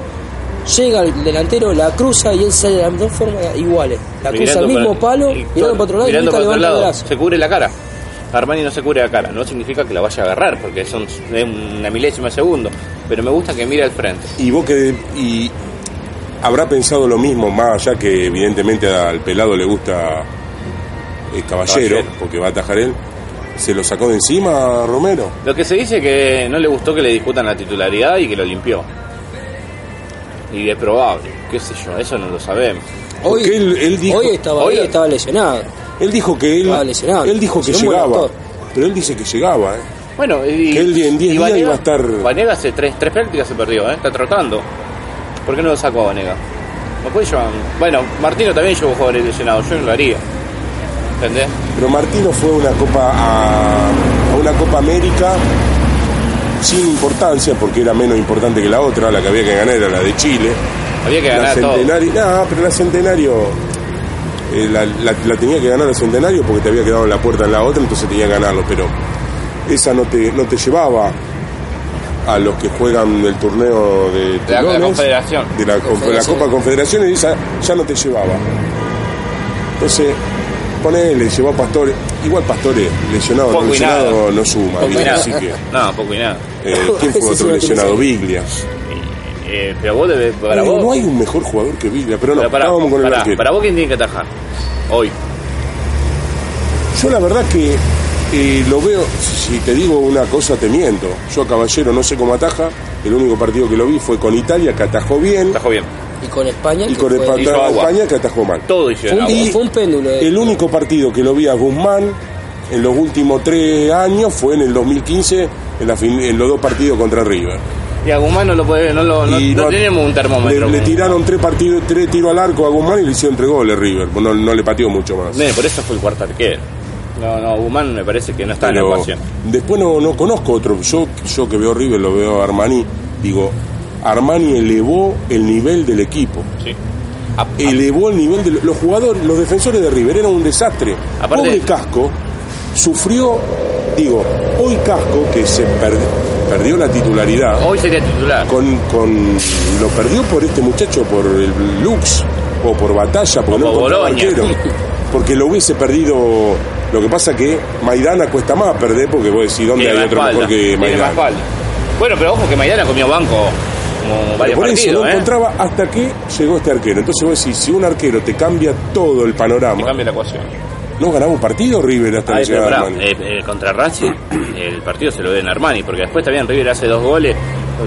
Llega el delantero, la cruza y él sale de las dos formas iguales. La cruza Mirando al mismo para- palo, y mirando para otro lado y mirando nunca para otro levanta el lado. brazo. Se cubre la cara. Armani no se cubre la cara. No significa que la vaya a agarrar, porque son es una milésima de segundo. Pero me gusta que mire al frente. Y vos que. Y habrá pensado lo mismo, más allá que evidentemente al pelado le gusta el caballero, Caballero. porque va a atajar él. ¿Se lo sacó de encima Romero? Lo que se dice que no le gustó que le discutan la titularidad y que lo limpió. Y es probable, qué sé yo, eso no lo sabemos. Hoy, él- él dijo- hoy estaba, hoy- estaba lesionado. Él dijo que él, Estaba lesionado. él dijo que llegaba, pero él dice que llegaba, ¿eh? Bueno, y, Que él en 10 y días iba a estar- Vanega hace tres, tres prácticas se perdió, ¿eh? está trotando. ¿Por qué no lo sacó a Vanega? No puede llevar. Bueno, Martino también llevó jugadores lesionados, yo no lo haría. ¿Entendés? Pero Martino fue a una Copa a, a una Copa América sin importancia, porque era menos importante que la otra, la que había que ganar era la de Chile. Había que La ganar todo. Centenario, no, pero la Centenario eh, la, la- la tenía que ganar la Centenario porque te había quedado en la puerta en la otra, entonces tenía que ganarlo, pero esa no te, no te llevaba a los que juegan el torneo de De la- la Confederación. de la, de la Copa Confederaciones, y esa ya no te llevaba. Entonces, ponele, llevó a Pastore, igual Pastore, lesionado, Poco no lesionado, no suma, Poco nada. así que... No, poco y nada. eh, ¿Quién fue otro no lesionado? Biglia. Eh, pero vos debes. Para Eh, vos. no hay un mejor jugador que Biglia, pero no, pero para, vamos con el para, arquero. para vos, ¿quién tiene que atajar? Hoy. Yo la verdad que eh, lo veo, si te digo una cosa te miento. Yo a Caballero no sé cómo ataja, el único partido que lo vi fue con Italia, que atajó bien, Atajó bien. Y con España. y que con fue- hizo agua. España, que atajó mal. Todo hicieron un, agua. Y- fue un péndulo. eh. El único partido que lo vi a Guzmán en los últimos tres años fue en el 2015, en, la fin- en los dos partidos contra River. Y a Guzmán no lo puede, no, lo, no, Y no tenemos un termómetro. Le, tiraron tres partidos, tres tiros al arco a Guzmán y le hicieron tres goles River. No, no le pateó mucho más. Nene, por eso fue el cuarto arquero. No, no, Guzmán me parece que no está en la Pero ecuación. después no, no conozco otro. Yo, yo que veo River, lo veo a Armani, digo, Armani elevó el nivel del equipo. Sí. A- Elevó el nivel de los jugadores, los defensores de River, eran un desastre. Aparte- Pobre Casco sufrió, digo, hoy Casco, que se per- perdió la titularidad, hoy sería titular. con, con lo perdió por este muchacho, por el Lux, o por batalla, porque no por arquero. Porque lo hubiese perdido. Lo que pasa que Maidana cuesta más perder, porque vos decís, ¿dónde Tiene hay otro espalda, mejor que Maidana? Bueno, pero ojo que Maidana comió banco como varios por eso partidos, no ¿eh? encontraba hasta que llegó este arquero. Entonces vos decís, si un arquero te cambia todo el panorama, cambia la ecuación. ¿no ganaba un partido River hasta Ay, pero pará, eh, eh, contra Racing el partido se lo ven Armani, porque después también River hace dos goles,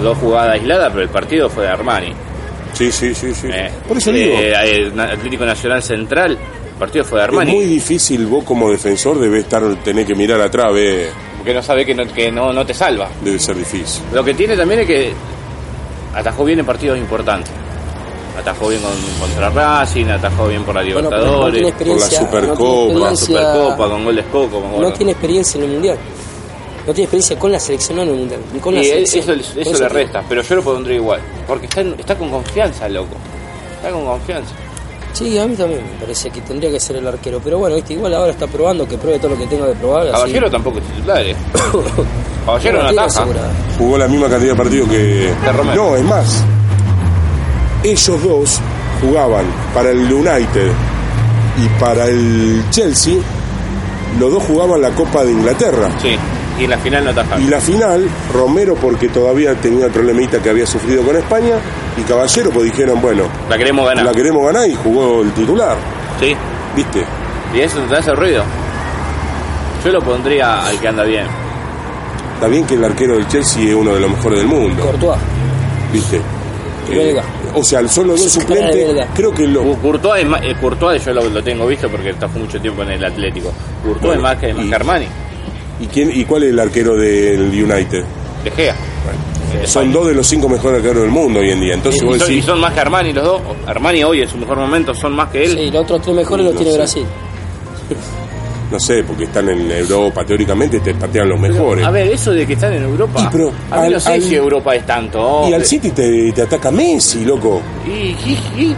dos jugadas aisladas, pero el partido fue de Armani. Sí, sí, sí, sí. Eh, Por eso digo, eh, Atlético Nacional Central, el partido fue de es Armani. muy difícil vos como defensor debes estar, tener que mirar atrás, ve, Porque no sabe que, no, que no, no te salva. debe ser difícil. Lo que tiene también es que atajó bien en partidos importantes. Atajó bien con, contra Racing, atajó bien por la Bueno, no Libertadores, tiene experiencia. Por la no Supercopa, tiene por la Supercopa, con gol de Escoco. Con No tiene experiencia en el mundial. No tiene experiencia con la selección, no en el mundial. Ni con la él- selección. eso, eso eso le resta, pero yo lo pondría igual. Porque está, está con confianza, loco. Está con confianza. Sí, a mí también me parece que tendría que ser el arquero. Pero bueno, viste, igual ahora está probando que pruebe todo lo que tenga que probar. así. Caballero tampoco es titular. eh. Caballero no, ataja. Jugó la misma cantidad de partidos que... Romero. No, es más. Ellos dos jugaban para el United y para el Chelsea. Los dos jugaban la Copa de Inglaterra. Sí, y en la final no ataja. Y la final, Romero porque todavía tenía el problemita que había sufrido con España, y Caballero pues dijeron, bueno, La queremos ganar. la queremos ganar y jugó el titular, Sí, ¿viste? y eso te hace ruido. Yo lo pondría al que anda bien. Está bien que el arquero del Chelsea es uno de los mejores del mundo, Courtois. ¿viste? Belga. o sea, son los dos suplentes, creo que lo, Courtois, es más- eh, Courtois yo lo, lo tengo visto porque está mucho tiempo en el Atlético. Courtois Bueno, es más que, más y- que Armani. ¿Y, quién, ¿Y cuál es el arquero del United? De Gea. Eh, Son dos de los cinco mejores arqueros del mundo hoy en día. Entonces Y vos son, y son más que Armani los dos. Armani hoy en su mejor momento son más que él. Sí, los otros tres mejores los No tiene sé. Brasil. no sé, porque están en Europa, teóricamente te patean los mejores. A ver, eso de que están en Europa. Y pero a mí al- no sé al- si Europa es tanto. Y al City te, te ataca Messi, loco. Y, y-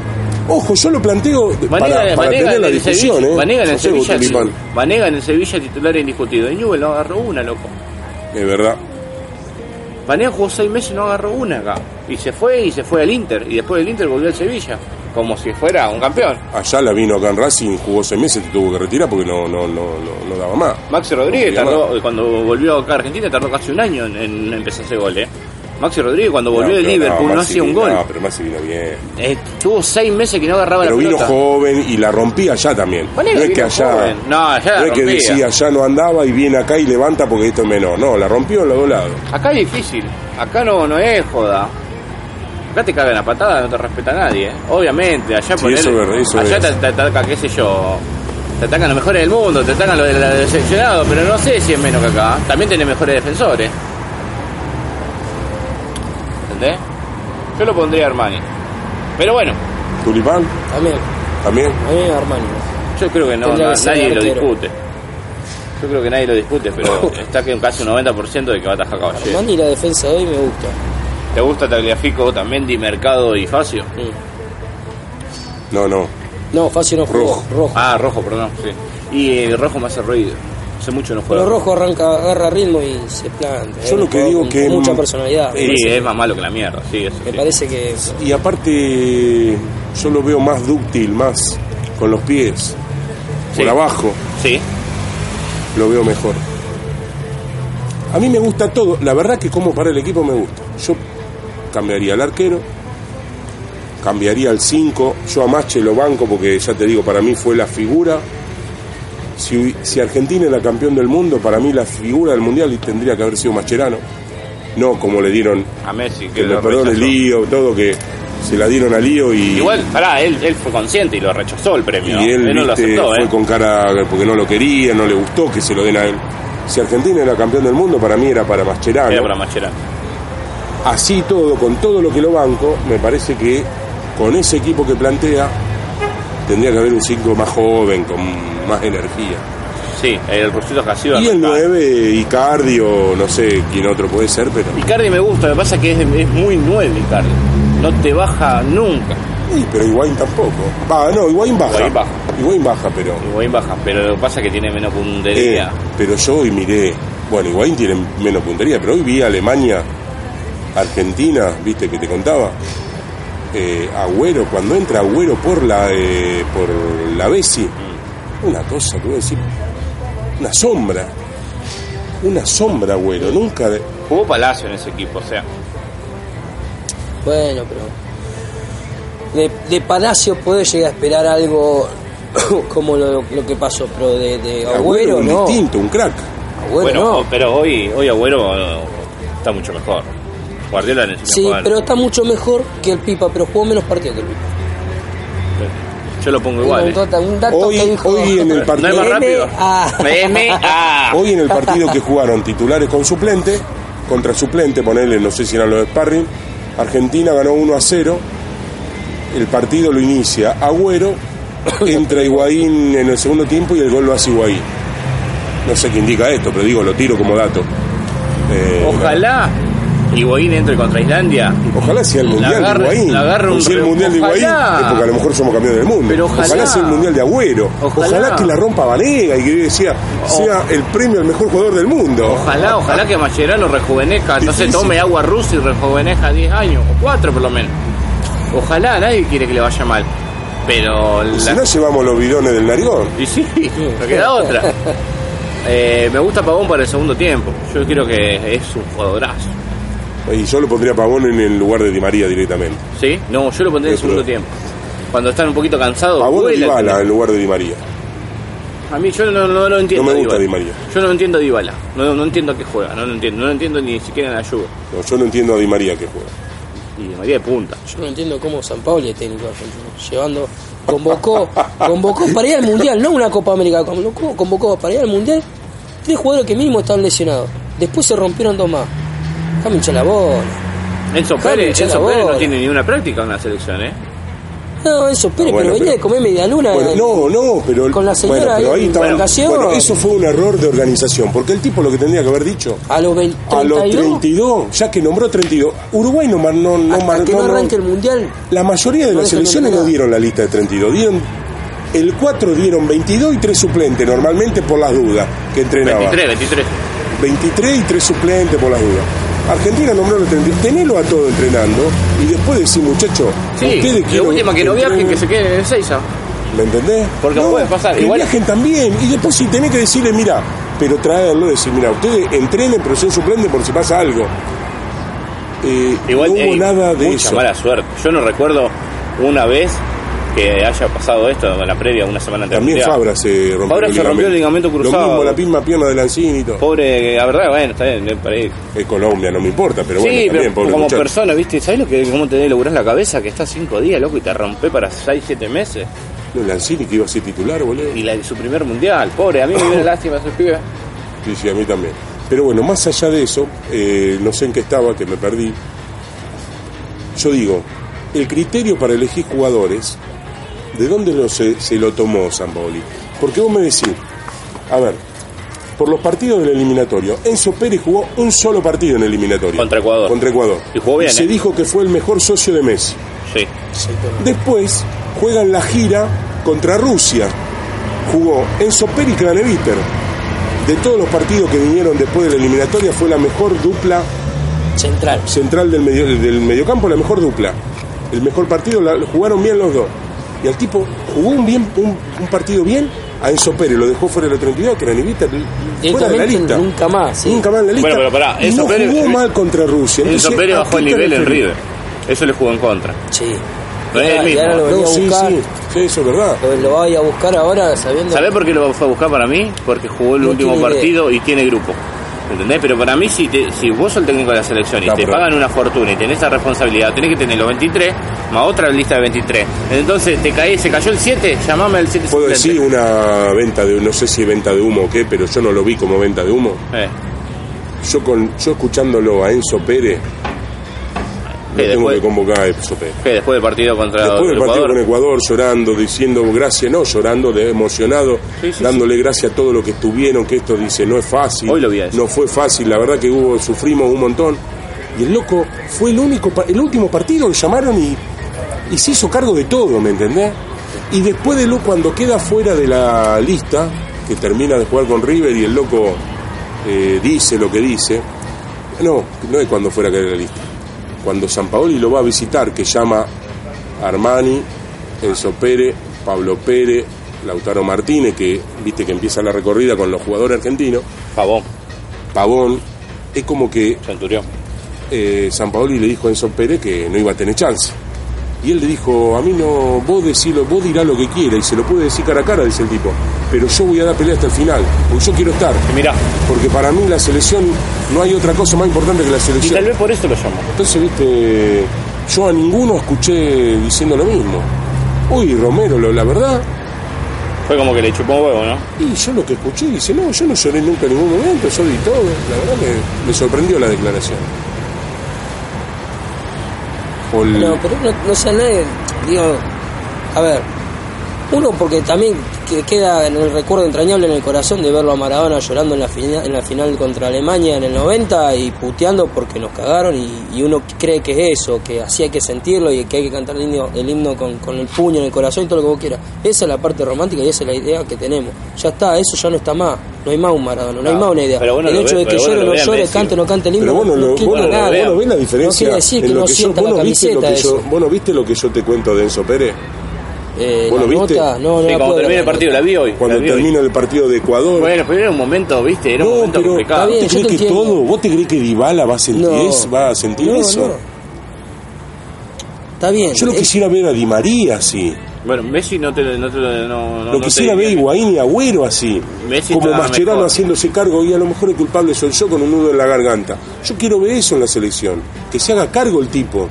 Ojo, yo lo planteo Vanega, para, para Vanega tener en la discusión, Sevilla, ¿eh? Vanega en el Sevilla. Vanega en el Sevilla titular indiscutido. Y Newell no agarró una, loco. Es verdad. Vanega jugó seis meses y no agarró una acá. Y se fue y se fue al Inter. Y después del Inter volvió al Sevilla. Como si fuera un campeón. Allá la vino acá en Racing, jugó seis meses, te tuvo que retirar porque no, no, no, no, daba más. Maxi Rodríguez tardó, cuando volvió acá a Argentina tardó casi un año en, empezar ese gol, eh. Maxi Rodríguez cuando volvió de pero Liverpool no, hacía un vino- gol. No, pero Maxi vino bien. Eh, tuvo seis meses que no agarraba Pero la vino pelota. joven y la rompía allá también. No es que vino allá. No, allá no es que decía allá no andaba y viene acá y levanta porque esto es menor. No, la rompió en los dos lados. Acá es difícil. Acá no, no es joda. Acá te cagan a patada, no te respeta nadie. ¿eh? Obviamente, allá Sí, verdad, eso allá es. te, te ataca, qué sé yo, te atacan los mejores del mundo, te atacan los de la del seleccionado, pero no sé si es menos que acá. También tiene mejores defensores. ¿Entendés? Yo lo pondría Armani. Pero bueno, Tulipán, También, también. a mí Armani. yo creo que no, nadie lo discute. Yo creo que nadie lo discute, pero está que casi un 90% de que va a atajar Caballero. Armani la defensa de hoy me gusta. ¿Te gusta Tagliafico también, Di Mercado y Facio? Mm. No, no. No, Facio no jugó. Rojo. Rojo. Ah, rojo, perdón, sí. Y el rojo me hace ruido. Hace mucho no juega. Pero Rojo arranca, agarra ritmo y se planta. Yo Es lo que digo con- que- con mucha personalidad. Sí, es más malo que la mierda, sí, eso me sí. parece que Y aparte, yo lo veo más dúctil, más con los pies. Por abajo, Sí, lo veo mejor. A mí me gusta todo. La verdad que como para el equipo me gusta. Yo cambiaría al arquero, cambiaría al 5. Yo a Mache lo banco porque ya te digo, para mí fue la figura. Si, si Argentina era campeón del mundo, para mí la figura del mundial tendría que haber sido Mascherano. No como le dieron, a Messi, que, que me lo perdone rechazó. Lío, todo, que se la dieron a Lío y. Igual, pará, él, él fue consciente y lo rechazó el premio. Y él, no lo aceptó, fue ¿eh? con cara porque no lo quería, no le gustó que se lo den a él. Si Argentina era campeón del mundo, para mí era para Mascherano. Era para Mascherano. Así todo, con todo lo que lo banco, me parece que con ese equipo que plantea, tendría que haber un 5 más joven, con más energía. Sí, el Rosito Casiva. Y el 9, Icardi o no sé quién otro puede ser, pero. Icardi me gusta, me pasa que es, es muy 9 Icardi. No te baja nunca. Sí, pero Higuaín tampoco. Va, no, Higuaín baja. Higuaín baja. Higuaín baja, pero. Higuaín baja, pero lo que pasa es que tiene menos Eh, puntería. pero yo hoy miré, bueno, Higuaín tiene menos puntería, pero hoy vi a Alemania, Argentina, viste que te contaba, eh, Agüero, cuando entra Agüero por la eh, por la Bessi, una cosa, te voy a decir, una sombra, una sombra Agüero, nunca, de- Jugó Palacio en ese equipo, o sea. Bueno, pero. De, de Palacio puede llegar a esperar algo como lo, lo que pasó, pero de, de Agüero, un no. distinto, un crack. Agüero bueno, no. pero hoy, hoy Agüero eh, está mucho mejor. Guardiola necesita Sí, jugar. pero está mucho mejor que el Pipa, pero jugó menos partidos que el Pipa. Yo lo pongo igual. un, eh. dato, un dato Hoy, que dijo. hoy en el No partido, más rápido. M.A.. M.A.. Hoy en el partido que jugaron titulares con suplente, contra suplente, ponele, no sé si eran los de Sparring, Argentina ganó 1 a 0. El partido lo inicia Agüero, entra Higuaín en el segundo tiempo y el gol lo hace Higuaín. No sé qué indica esto, pero digo, lo tiro como dato. Eh, Ojalá Higuaín entre contra Islandia. Ojalá sea el La mundial agarre- de Higuaín. la agarre un Porque si el mundial de Higuaín ojalá. porque a lo mejor somos campeones del mundo. Pero ojalá. sea el mundial de Agüero. Ojalá. que la rompa Vanega y que sea, sea el premio al mejor jugador del mundo. Ojalá, ojalá que Mascherano rejuvenezca, no se Difícil. tome agua rusa y rejuvenezca 10 años, o 4 por lo menos. Ojalá, nadie quiere que le vaya mal. Pero la- Si no llevamos los bidones del narigón. Y sí, no queda otra. Eh, me gusta Pavón para el segundo tiempo. Yo creo que es un jugadorazo. Y yo lo pondría a Pavón en el lugar de Di María directamente. ¿Sí? No, yo lo pondría en el segundo tiempo. Cuando están un poquito cansados, Pavón el Dybala en lugar de Di María. A mí yo no, no lo entiendo. No me a gusta Dybala. Di María. Yo no entiendo a Dybala. No, no entiendo a qué juega. No lo entiendo. No lo entiendo ni siquiera en la Juve. No, yo no entiendo a Di María que juega. Y Di María de punta. Yo no entiendo cómo San Paolo es técnico argentino. Llevando. Convocó, convocó para ir al mundial, no una Copa América. Convocó, convocó para ir al mundial tres jugadores que mínimo estaban lesionados. Después se rompieron dos más. Déjame hinchar la bola. Enzo Déjame Pérez, hinchar la Enzo Pérez no bola. tiene ni una práctica en la selección, ¿eh? No, eso, Pérez, Ah, bueno, pero venía pero- de comer media luna. Bueno, no, no, pero. Con la señora bueno, pero ahí en estaba- vacación. Bueno, eso fue un error de organización. Porque el tipo lo que tendría que haber dicho. A los 20, A los 32, 32, ya que nombró 32. Uruguay no, mar- no, no, hasta mar- que no- no no- arranque el mundial. La mayoría de No las dejan selecciones no dieron la lista de 32. Dieron, el 4 dieron 22 y 3 suplentes, normalmente por las dudas que entrenaba. 23, 23. 23 y 3 suplentes por las dudas. Argentina nombró los 32. Tenelo a todo entrenando y después decir, muchachos, Sí, quiero última que no viajen, entrenen". que se queden en el Seiza. ¿Me entendés? Porque puede pasar, Que igual- viajen también. Y después si tenés que decirle, mira, pero traerlo, decir, mira, ustedes entrenen, pero son suplentes por si pasa algo. Eh, Igual no hubo ey, nada de mucha eso. mala suerte. Yo no recuerdo una vez que haya pasado esto en la previa, una semana antes del También. Fabra se rompió, Fabra se rompió el ligamento cruzado. Lo mismo la misma pierna de Lanzini y todo. Pobre, la verdad, bueno, está bien, eh, para ir. Es Colombia, no me importa, pero bueno, también, pero pobre como muchacho. persona, ¿viste? ¿Sabes lo que, cómo te laburás la cabeza? Que estás cinco días, loco, y te rompe para seis, siete meses. No, Lanzini que iba a ser titular, boludo. Y la su primer mundial, pobre, a mí me viene lástima ese pibe. Sí, sí, a mí también. Pero bueno, más allá de eso, eh, no sé en qué estaba, que me perdí. Yo digo, el criterio para elegir jugadores, ¿de dónde lo se, se lo tomó Paoli? Porque vos me decís, a ver, por los partidos del eliminatorio, Enzo Pérez jugó un solo partido en el eliminatorio. Contra Ecuador. Contra Ecuador. Y jugó bien, se ¿eh? dijo que fue el mejor socio de Messi. Sí. Después juegan la gira contra Rusia. Jugó Enzo Pérez y Craneviter. De todos los partidos que vinieron después de la eliminatoria fue la mejor dupla Central. central del, medio, del mediocampo, la mejor dupla. El mejor partido, la, jugaron bien los dos. Y al tipo jugó un, bien, un, un partido bien a Enzo Pérez, lo dejó fuera de los 32, que era Nivita, fuera de la lista. nunca más, sí. Nunca más en la lista. Bueno, pero pará, Y Enzo no Pérez- jugó mal contra Rusia. Enzo Entonces, Pérez ¿a bajó el nivel en? River. Eso le jugó en contra. Sí. No Y es el ahora- y mismo. ahora lo No, a sí, buscar. sí, sí, eso es verdad. Lo, lo vaya a buscar ahora sabiendo. ¿Sabés por qué lo fue a buscar para mí? Porque jugó el No último idea. partido y tiene grupo. ¿Entendés? Pero para mí, si, te- si vos sos el técnico de la selección y No, te pero- pagan una fortuna y tenés esa responsabilidad, tenés que tener los 23 más otra lista de 23. Entonces, te caí, se cayó el 7, llamame al 7 Puedo decir una venta de, no sé si venta de humo o qué, pero yo no lo vi como venta de humo. Eh, Yo con yo escuchándolo a Enzo Pérez, que, tengo después, que convocar a que después del partido contra Después del el partido Ecuador, con Ecuador llorando, diciendo gracias, no llorando, de emocionado, Sí, sí, dándole gracias a todo lo que estuvieron, que esto dice, no es fácil. Hoy lo vi a eso. No fue fácil, la verdad que hubo, sufrimos un montón. Y el loco fue el único, el último partido lo llamaron y, y se hizo cargo de todo, ¿me entendés? Y después de lo cuando queda fuera de la lista, que termina de jugar con River y el loco eh, dice lo que dice, no, no es cuando fuera de la lista. Cuando Sampaoli lo va a visitar, que llama Armani, Enzo Pérez, Pablo Pérez, Lautaro Martínez, que viste que empieza la recorrida con los jugadores argentinos, Pavón, Pavón, es como que Centurión. eh, Sampaoli le dijo a Enzo Pérez que no iba a tener chance. Y él le dijo, a mí no, vos decilo, vos dirás lo que quiera, y se lo puede decir cara a cara, dice el tipo, pero yo voy a dar pelea hasta el final, porque yo quiero estar, Y mirá, porque para mí la selección, no hay otra cosa más importante que la y selección. tal vez por eso lo llamó. Entonces, viste, yo a ninguno escuché diciendo lo mismo. Uy, Romero, lo- la verdad, Fue como que le chupó un huevo, ¿no? y yo lo que escuché, dice, no, yo no lloré nunca en ningún momento, yo di todo. La verdad me, me sorprendió la declaración. No, pero no, no sé, nadie, digo, a ver, uno porque también que queda en el recuerdo entrañable en el corazón de verlo a Maradona llorando en la final, en la final contra Alemania en el 90 y puteando porque nos cagaron y, y uno cree que es eso, que así hay que sentirlo y que hay que cantar el himno, el himno con, con el puño en el corazón y todo lo que vos quieras. Esa es la parte romántica y esa es la idea que tenemos. Ya está, eso ya no está más. No hay más un Maradona, no, hay No, más una idea. bueno, el hecho ve- de que llore o no llore, cante o no cante el himno, Pero no, no lo, quiere vos no- nada. vos no ves la No diferencia. quiere decir que no sienta la no camiseta que yo, eso. vos no viste lo que yo te cuento de Enzo Pérez. Eh, ¿Vos lo viste? nota, no, no Sí, la como puedo termina el partido, la vi hoy. Cuando termina el partido de Ecuador. Bueno, pero era un momento, ¿viste? Era un no, momento pero complicado. Está bien, ¿vos te crees te que entiendo. todo? ¿Vos te crees que Dybala va a sentir, No. eso? ¿Va a sentir No, eso? no. Está bien. Yo lo es- quisiera ver a Di María así. Bueno, Messi no te, no te no, no, Lo no quisiera te ver Higuaín y Agüero así. Messi como Mascherano mejor. haciéndose cargo y a lo mejor el culpable soy yo con un nudo en la garganta. Yo quiero ver eso en la selección. Que se haga cargo el tipo.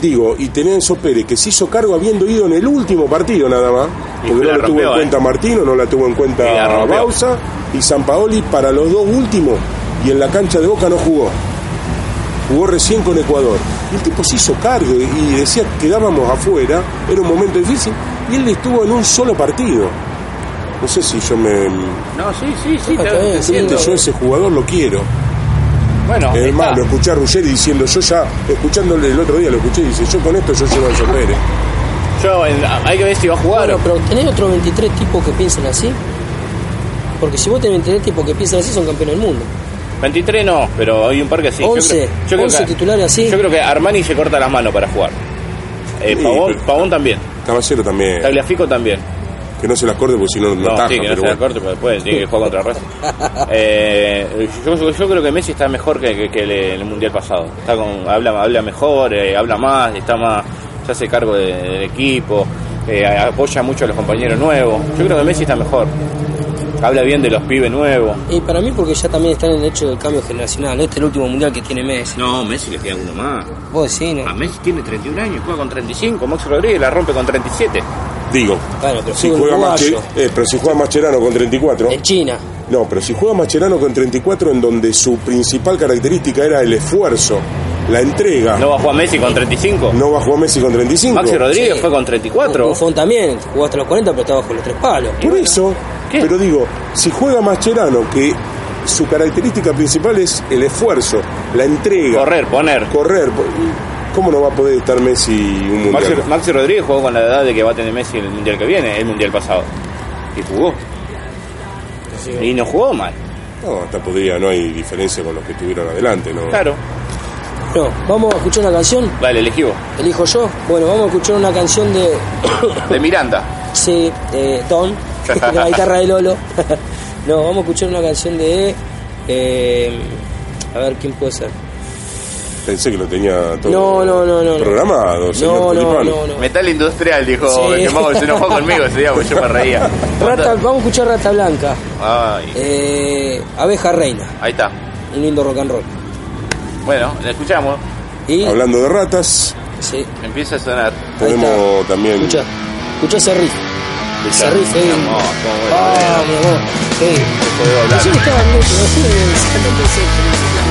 Digo, y tener a Enzo Pérez, que se hizo cargo habiendo ido en el último partido nada más. Y Porque la no lo tuvo en eh. cuenta Martino, no la tuvo en Y la cuenta rompió. Bausa y Sampaoli para los dos últimos. Y en la cancha de Boca no jugó. Jugó recién con Ecuador. Y el tipo se hizo cargo y y decía que quedábamos afuera, era un momento difícil, y él estuvo en un solo partido. No sé si yo me. No, sí, sí, sí, te. Yo ese jugador lo quiero. Bueno, Es más, está. lo escuché a Ruggeri diciendo, yo ya, escuchándole el otro día, lo escuché y dice, yo con esto yo llevo a Enzo Pérez. Yo, en- hay que ver si va a jugar. Bueno, pero ¿tenés otros 23 tipos que piensan así? Porque si vos tenés 23 tipos que piensan así, son campeones del mundo. 23 no, pero hay un par que sí. Yo 11, creo- yo creo 11 que- titulares así. Yo creo que Armani se corta las manos para jugar. Eh, Sí, Pavón, Pavón también. Caballero también. Tagliafico también. Que no se las corte porque si no, no, No, ataja. sí, que no pero se la bueno. corte, pero después tiene que jugar contra Racing. Eh, yo, creo que Messi está mejor que, que- que el, el mundial pasado. Está con, habla, habla mejor, eh, habla más, está más, se hace cargo de- del equipo, eh, apoya mucho a los compañeros nuevos. Yo creo que Messi está mejor. Habla bien de los pibes nuevos. Y para mí porque ya también está en el hecho del cambio generacional. Este es el último mundial que tiene Messi. No, Messi le queda uno más. Vos decís, ¿no? A Messi tiene 31 años, juega con 35. Max Rodríguez la rompe con 37. Digo, Bueno, pero si juega. Mache- eh, pero si juega Mascherano con 34, En China. no, pero si juega Mascherano con 34 en donde su principal característica era el esfuerzo, la entrega, ¿No va a jugar Messi con 35? no va a jugar Messi con 35. Maxi Rodríguez Sí. fue con 34. Buffon también, jugó hasta los 40, pero estaba bajo los tres palos. Por eso, ¿Qué? pero digo, si juega Mascherano, que su característica principal es el esfuerzo, la entrega, Correr, poner. correr, ¿cómo no va a poder estar Messi un mundial? Maxi Rodríguez jugó con la edad de que va a tener Messi el mundial que viene, el mundial pasado. Y jugó. Y no jugó mal. No, hasta podría, no hay diferencia con los que estuvieron adelante, ¿no? Claro. No, vamos a escuchar una canción. Dale, elegí vos. Elijo yo. Bueno, vamos a escuchar una canción de. De Miranda. sí, eh, Don, de la guitarra de Lolo. no, vamos a escuchar una canción de. eh, a ver quién puede ser. Pensé que lo tenía todo No, no, no, no, no. programado, señor No, no, no, no. Metal industrial, dijo Sí. que Mago se enojó conmigo ese día porque yo me reía. Rata, vamos a escuchar Rata Blanca. Ay, Eh, Abeja Reina. ahí está. Un lindo rock and roll. Bueno, la escuchamos. Y. Hablando de ratas, Sí, Empieza a sonar. podemos también... Escucha, escucha ese riff. Ese riff, eh. Lo Ah, mi amor. Sí. Puedo hablar. Recién estaba mucho, sacando ese-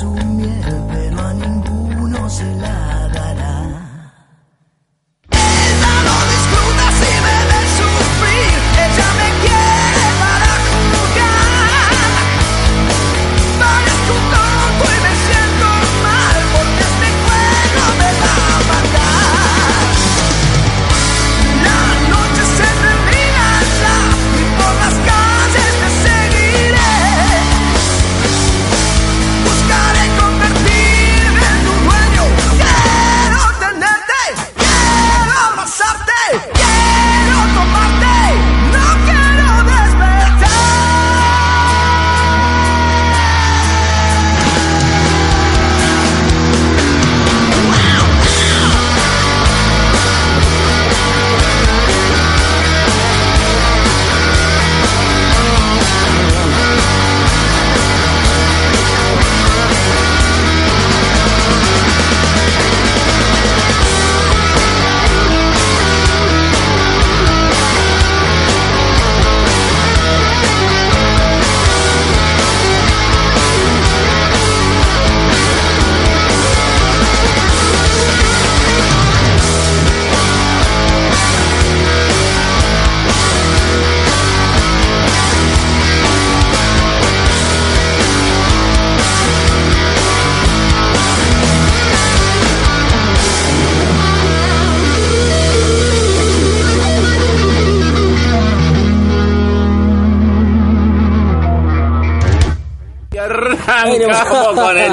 su miel, pero a ninguno se la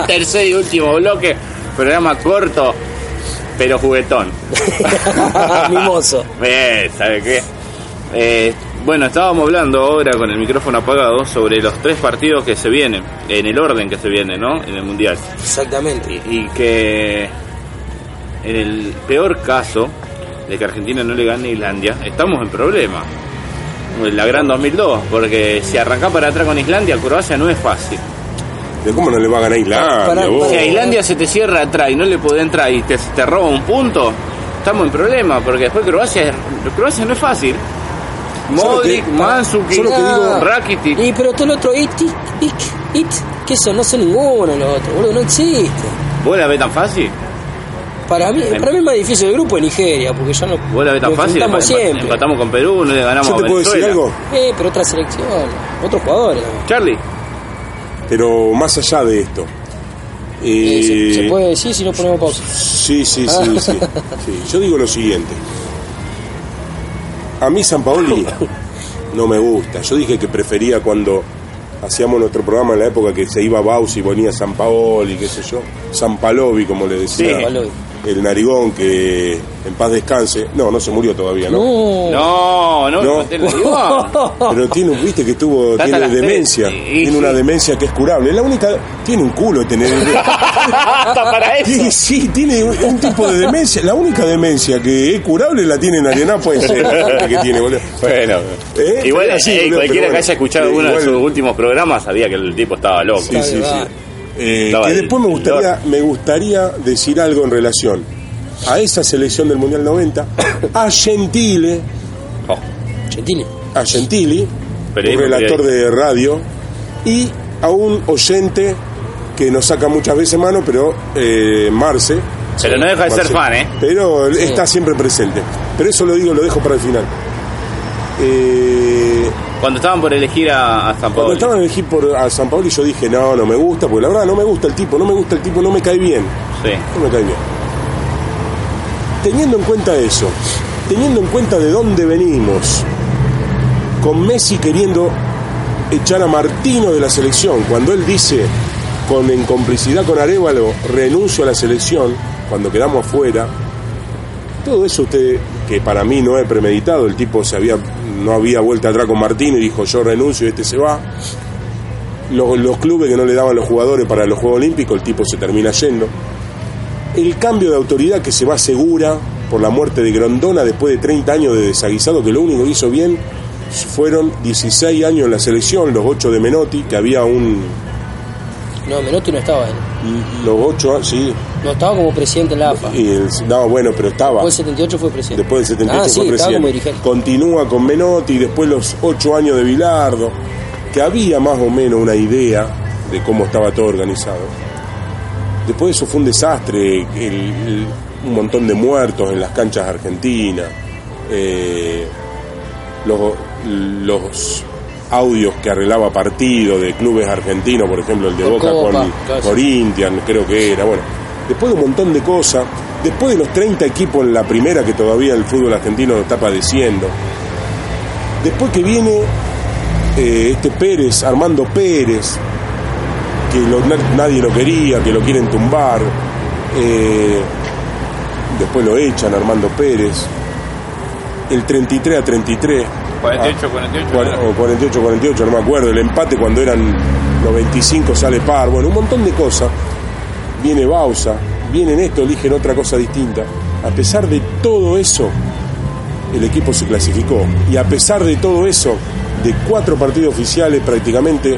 tercer y último bloque. Programa corto, pero juguetón. Mimoso. Bien, ¿sabe qué? Eh, bueno, estábamos hablando ahora con el micrófono apagado sobre los tres partidos que se vienen, en el orden que se viene, ¿no? En el Mundial. Exactamente. Y, y que en el peor caso de que Argentina no le gane a Islandia, estamos en problema. La gran 2002, porque si arrancás para atrás con Islandia, Croacia no es fácil. ¿De cómo no le va a ganar Islandia? Para- vos? Si a Islandia se te cierra atrás y no le puede entrar y te, te roba un punto, estamos en problema, porque después Croacia, Croacia no es fácil. Modric, digo- Rakitic. Y pero todo el otro, it, it, it, it, que eso no son ninguno los otros, boludo, no existe. ¿Vos la ves tan fácil? Para mí, para mí es más difícil el grupo de Nigeria, porque ya no. ¿Vos la ves tan fácil? Empa- siempre. Empatamos con Perú, no le ganamos Yo a te puedo decir Venezuela. algo, Eh, pero otra selección, otros jugadores. Charlie, pero más allá de esto. Eh, Eh, se, se puede decir si no ponemos pausa. Sí, sí, sí, sí, sí. Yo digo lo siguiente. A mí San Paoli no me gusta. Yo dije que prefería cuando hacíamos nuestro programa en la época que se iba Baus y venía San Paoli, qué sé yo. San Palovi, como le decía. Sí. El narigón que en paz descanse. No, no se murió todavía, ¿no? No. no, no, No. Pero tiene, viste que tuvo, tiene demencia. Y- tiene una demencia que es curable. La única, tiene un culo tener. Hasta para eso. Tiene, sí, tiene un, un tipo de demencia. La única demencia que es curable la tiene en Ariana, puede ser. la que tiene, boludo. Bueno, ¿Eh? igual así, eh, cualquiera que haya escuchado alguno de sus últimos programas sabía que el tipo estaba loco. Sí, sí, sí. Eh, que después me gustaría, me gustaría decir algo en relación a esa selección del Mundial 90, a Gentile, Oh, Gentili. a Gentili, un relator de radio, y a un oyente que nos saca muchas veces mano, pero eh, Marce. Pero no deja de ser fan, ¿eh? Pero está siempre presente. Pero eso lo digo, lo dejo para el final. Cuando estaban por elegir a, a San cuando Paolo. estaban en elegir por a San Paolo yo dije, no, no me gusta, porque la verdad no me gusta el tipo, no me gusta el tipo, no me cae bien. Sí. No me cae bien. Teniendo en cuenta eso, teniendo en cuenta de dónde venimos, con Messi queriendo echar a Martino de la selección, cuando él dice, con, en complicidad con Arevalo, renuncio a la selección, cuando quedamos afuera, todo eso usted, que para mí no es premeditado, el tipo se había, no había vuelta atrás con Martino y dijo yo renuncio y este se va. Los, los clubes que no le daban los jugadores para los Juegos Olímpicos, el tipo se termina yendo el cambio de autoridad que se va segura por la muerte de Grondona después de 30 años de desaguisado, que lo único que hizo bien fueron 16 años en la selección, los 8 de Menotti, que había un... No, Menotti no estaba él. Los 8, sí, No estaba como presidente de la AFA. y el- no, bueno, pero estaba. Después del 78 fue presidente. Después del 78 ah, sí, fue estaba como presidente. dirigente. Continúa con Menotti y después los 8 años de Bilardo, que había más o menos una idea de cómo estaba todo organizado. Después eso fue un desastre, el- el- un montón de muertos en las canchas argentinas, eh, los, los audios que arreglaba partido de clubes argentinos, por ejemplo el de Boca Copa, con. Corinthians, creo que era, bueno, después de un montón de cosas, después de los 30 equipos en la primera que todavía el fútbol argentino lo está padeciendo, después que viene eh, este Pérez, Armando Pérez, que lo- nadie lo quería, que lo quieren tumbar, eh, después lo echan Armando Pérez, el 33 a 33. 48, 48. Cuar- o 48, 48, no me acuerdo, el empate cuando eran 95 sale par, bueno, un montón de cosas. Viene Bausa, vienen esto, eligen otra cosa distinta. A pesar de todo eso, el equipo se clasificó. Y a pesar de todo eso, de cuatro partidos oficiales prácticamente,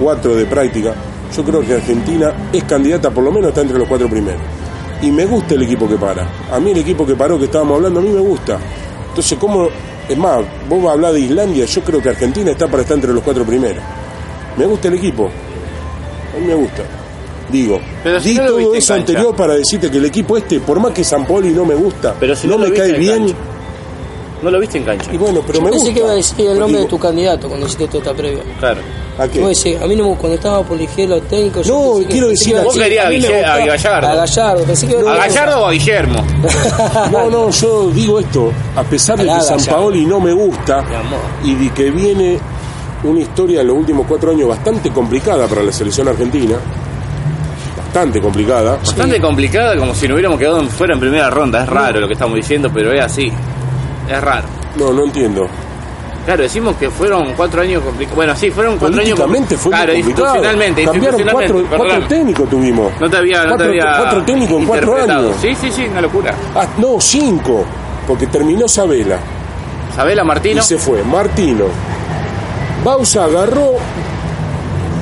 cuatro de práctica, yo creo que Argentina es candidata, por lo menos está entre los cuatro primeros. Y me gusta el equipo que para. A mí el equipo que paró que estábamos hablando, a mí me gusta. Entonces, ¿cómo? Es más, vos vas a hablar de Islandia, yo creo que Argentina está para estar entre los cuatro primeros. Me gusta el equipo. A mí me gusta. Digo, Pero si di no todo eso anterior para decirte que el equipo este, por más que San Poli no me gusta, Pero si no, me cae en bien, cancha. No lo viste en cancha. y bueno, pero Yo me pensé gusta. que iba a decir el nombre Digo, de tu candidato cuando hiciste toda esta previa. Claro. ¿A qué? Yo decía, a mí no me, cuando estaba por elegir los técnicos. yo No, que- quiero decir- Vos querías a a Gallardo. A Gallardo, pensé que iba ¿A Gallardo o a Guillermo? No, no, yo digo esto, a pesar de que San. Paoli no me gusta y de que viene una historia en los últimos cuatro años bastante complicada para la selección argentina. Bastante complicada. Bastante complicada, como si no hubiéramos quedado fuera en primera ronda. Es raro lo que estamos diciendo, pero es así. Es raro. No, no entiendo. Claro, decimos que fueron cuatro años complicados. Bueno, sí, fueron cuatro años Políticamente fue Claro, complicado. institucionalmente. Cambiaron cuatro, institucionalmente, cuatro perdón. técnicos tuvimos. No te había, no te cuatro, había cuatro técnicos en cuatro años. Sí, sí, sí, una locura. Ah, no, cinco. Porque terminó Sabela Sabela Martino. y se fue. Martino. Bausa agarró.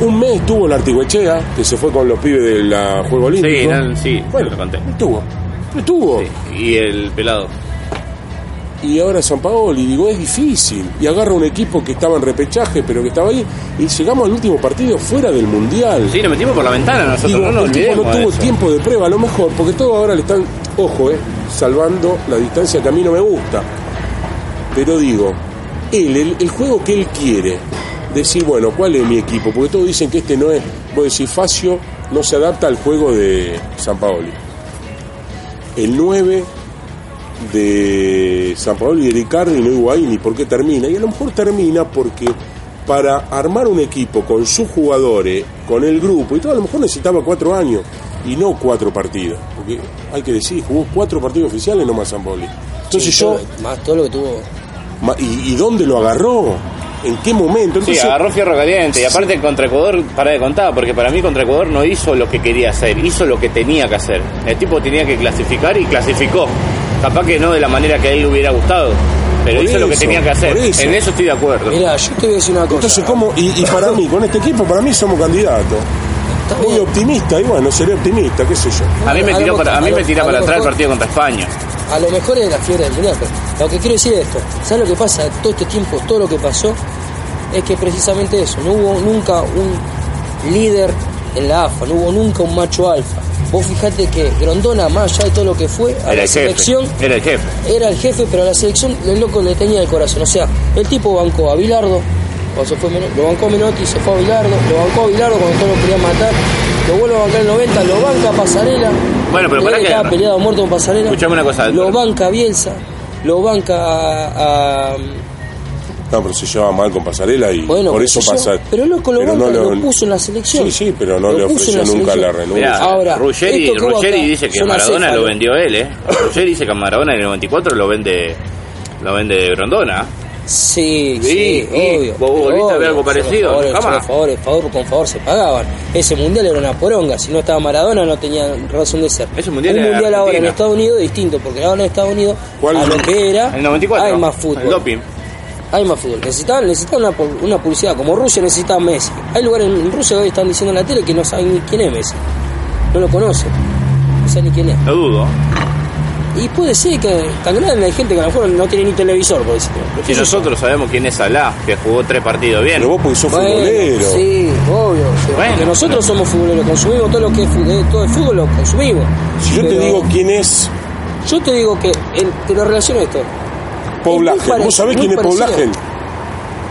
Un mes tuvo la Artigüechea, que se fue con los pibes del ah, Juego Olímpico. Sí, sí, bueno, lo conté. estuvo. Estuvo. Sí, Y el pelado. Y ahora San Paolo, y digo, es difícil. Y agarra un equipo que estaba en repechaje, pero que estaba ahí. Y llegamos al último partido fuera del Mundial. Sí, nos metimos por la ventana nosotros, Digo, no nos el tipo olvidemos no de tuvo tiempo de prueba, a lo mejor, porque todo ahora le están, ojo, eh, salvando la distancia que a mí no me gusta. Pero digo, él, el, el juego que él quiere, decir, bueno, ¿cuál es mi equipo? Porque todos dicen que este no es, vos decís, Facio no se adapta al juego de San Paoli. El 9 de San Paolo y de Icardi no ahí ni por qué termina. Y a lo mejor termina porque para armar un equipo con sus jugadores, con el grupo y todo, a lo mejor necesitaba cuatro años y no cuatro partidos. Porque hay que decir, jugó cuatro partidos oficiales nomás San Paoli. Entonces Sí, yo, más todo lo que tuvo. ¿y, y dónde lo agarró? ¿En qué momento? Sí, agarró fierro caliente. Y aparte contra Ecuador, para de contar, porque para mí contra Ecuador no hizo lo que quería hacer, hizo lo que tenía que hacer. El tipo tenía que clasificar y clasificó. Capaz que no de la manera que a él le hubiera gustado, pero Por hizo lo que tenía que hacer. eso. En eso estoy de acuerdo. Mira, yo te voy a decir una cosa. entonces ¿cómo? Y, y para mí, con este equipo, para mí somos candidatos. Muy optimista, y bueno, seré optimista, qué sé yo. A mí me tiró para, a mí me tira para atrás el partido contra España. A lo mejor es la fiebre del pero lo que quiero decir es esto. ¿Sabes lo que pasa? Todo este tiempo, todo lo que pasó, es que precisamente eso, no hubo nunca un líder en la AFA, no hubo nunca un macho alfa. Vos fijate que Grondona, más allá de todo lo que fue, a Era la el jefe. selección Era el jefe. era el jefe, pero a la selección el loco le tenía el corazón. O sea, el tipo bancó a Bilardo, cuando se fue Menotti, lo bancó a Menotti, se fue a Bilardo, lo bancó a Bilardo cuando todos lo querían matar, lo vuelve a bancar en el 90, lo banca a Pasarela. Bueno, pero que- estaba peleado muerto con Pasarela. Escuchame una cosa, Lo Héctor. banca a Bielsa, lo banca a. a- No, pero se llevaba mal con Pasarela y bueno, por eso pasa. Pero loco lo pero banca, no lo, puso en la selección. Sí, sí, pero no Lo le ofreció nunca selección. la renuncia. Mirá, Ahora, Ruggeri, esto que hubo Ruggeri dice que Maradona lo vendió él, ¿eh? Ruggeri dice que Maradona en el 94 lo vende lo vende Grondona. Sí, Sí, obvio. vos volviste a ver algo parecido, Favores, jamás. los favores, favor con favor se pagaban. Ese mundial era una poronga. Si no estaba Maradona, no tenía razón de ser. Ese mundial Un mundial ahora en. Estados Unidos es distinto, porque ahora en Estados Unidos, ¿Cuál? a lo que era, El 94. hay más El fútbol. doping. Hay más fútbol. Necesitaban, necesitaban una, una publicidad. Como Rusia necesitaba Messi. Hay lugares en Rusia que hoy están diciendo en la tele que no saben ni quién es Messi. No lo conocen. No saben ni quién es. No dudo. Y puede ser que tan grande hay gente que a lo mejor no tiene ni televisor, por decirlo. Si nosotros sabemos quién es Salah, que jugó tres partidos bien. Pero vos porque sos Bueno, futbolero. sí, obvio. sí, Bueno, porque nosotros somos futboleros, consumimos todo lo que es fútbol, todo el fútbol lo consumimos. Si yo te digo quién es Yo te digo que, el- te lo relaciono a esto. Paul muy Lagen, parecido, ¿vos sabés quién es Paul parecido. Lagen?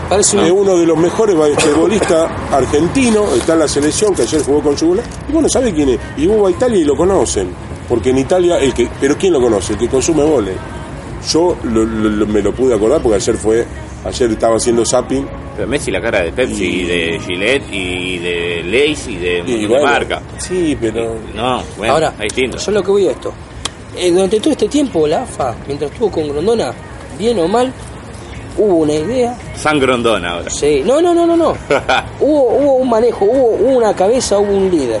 Parece un... Es uno de los mejores basquetbolistas argentinos, está en la selección que ayer jugó con Yugoslavia. Y bueno, ¿sabe quién es? Y hubo a Italia y lo conocen. Porque en Italia, el que, pero ¿quién lo conoce? El que consume goles. Yo lo- lo- lo- me lo pude acordar porque ayer fue, ayer estaba haciendo zapping Pero Messi la cara de Pepsi y, Y- de Gillette y de Lace y de, y de bueno, marca. Sí, pero No, bueno, Ahora, es distinto. yo lo que voy a esto. Eh, durante todo este tiempo, la AFA, mientras estuvo con Grondona, bien o mal, hubo una idea. San Grondona ahora. Sí, no, no, no, no, no. hubo, hubo un manejo, hubo, hubo una cabeza, hubo un líder.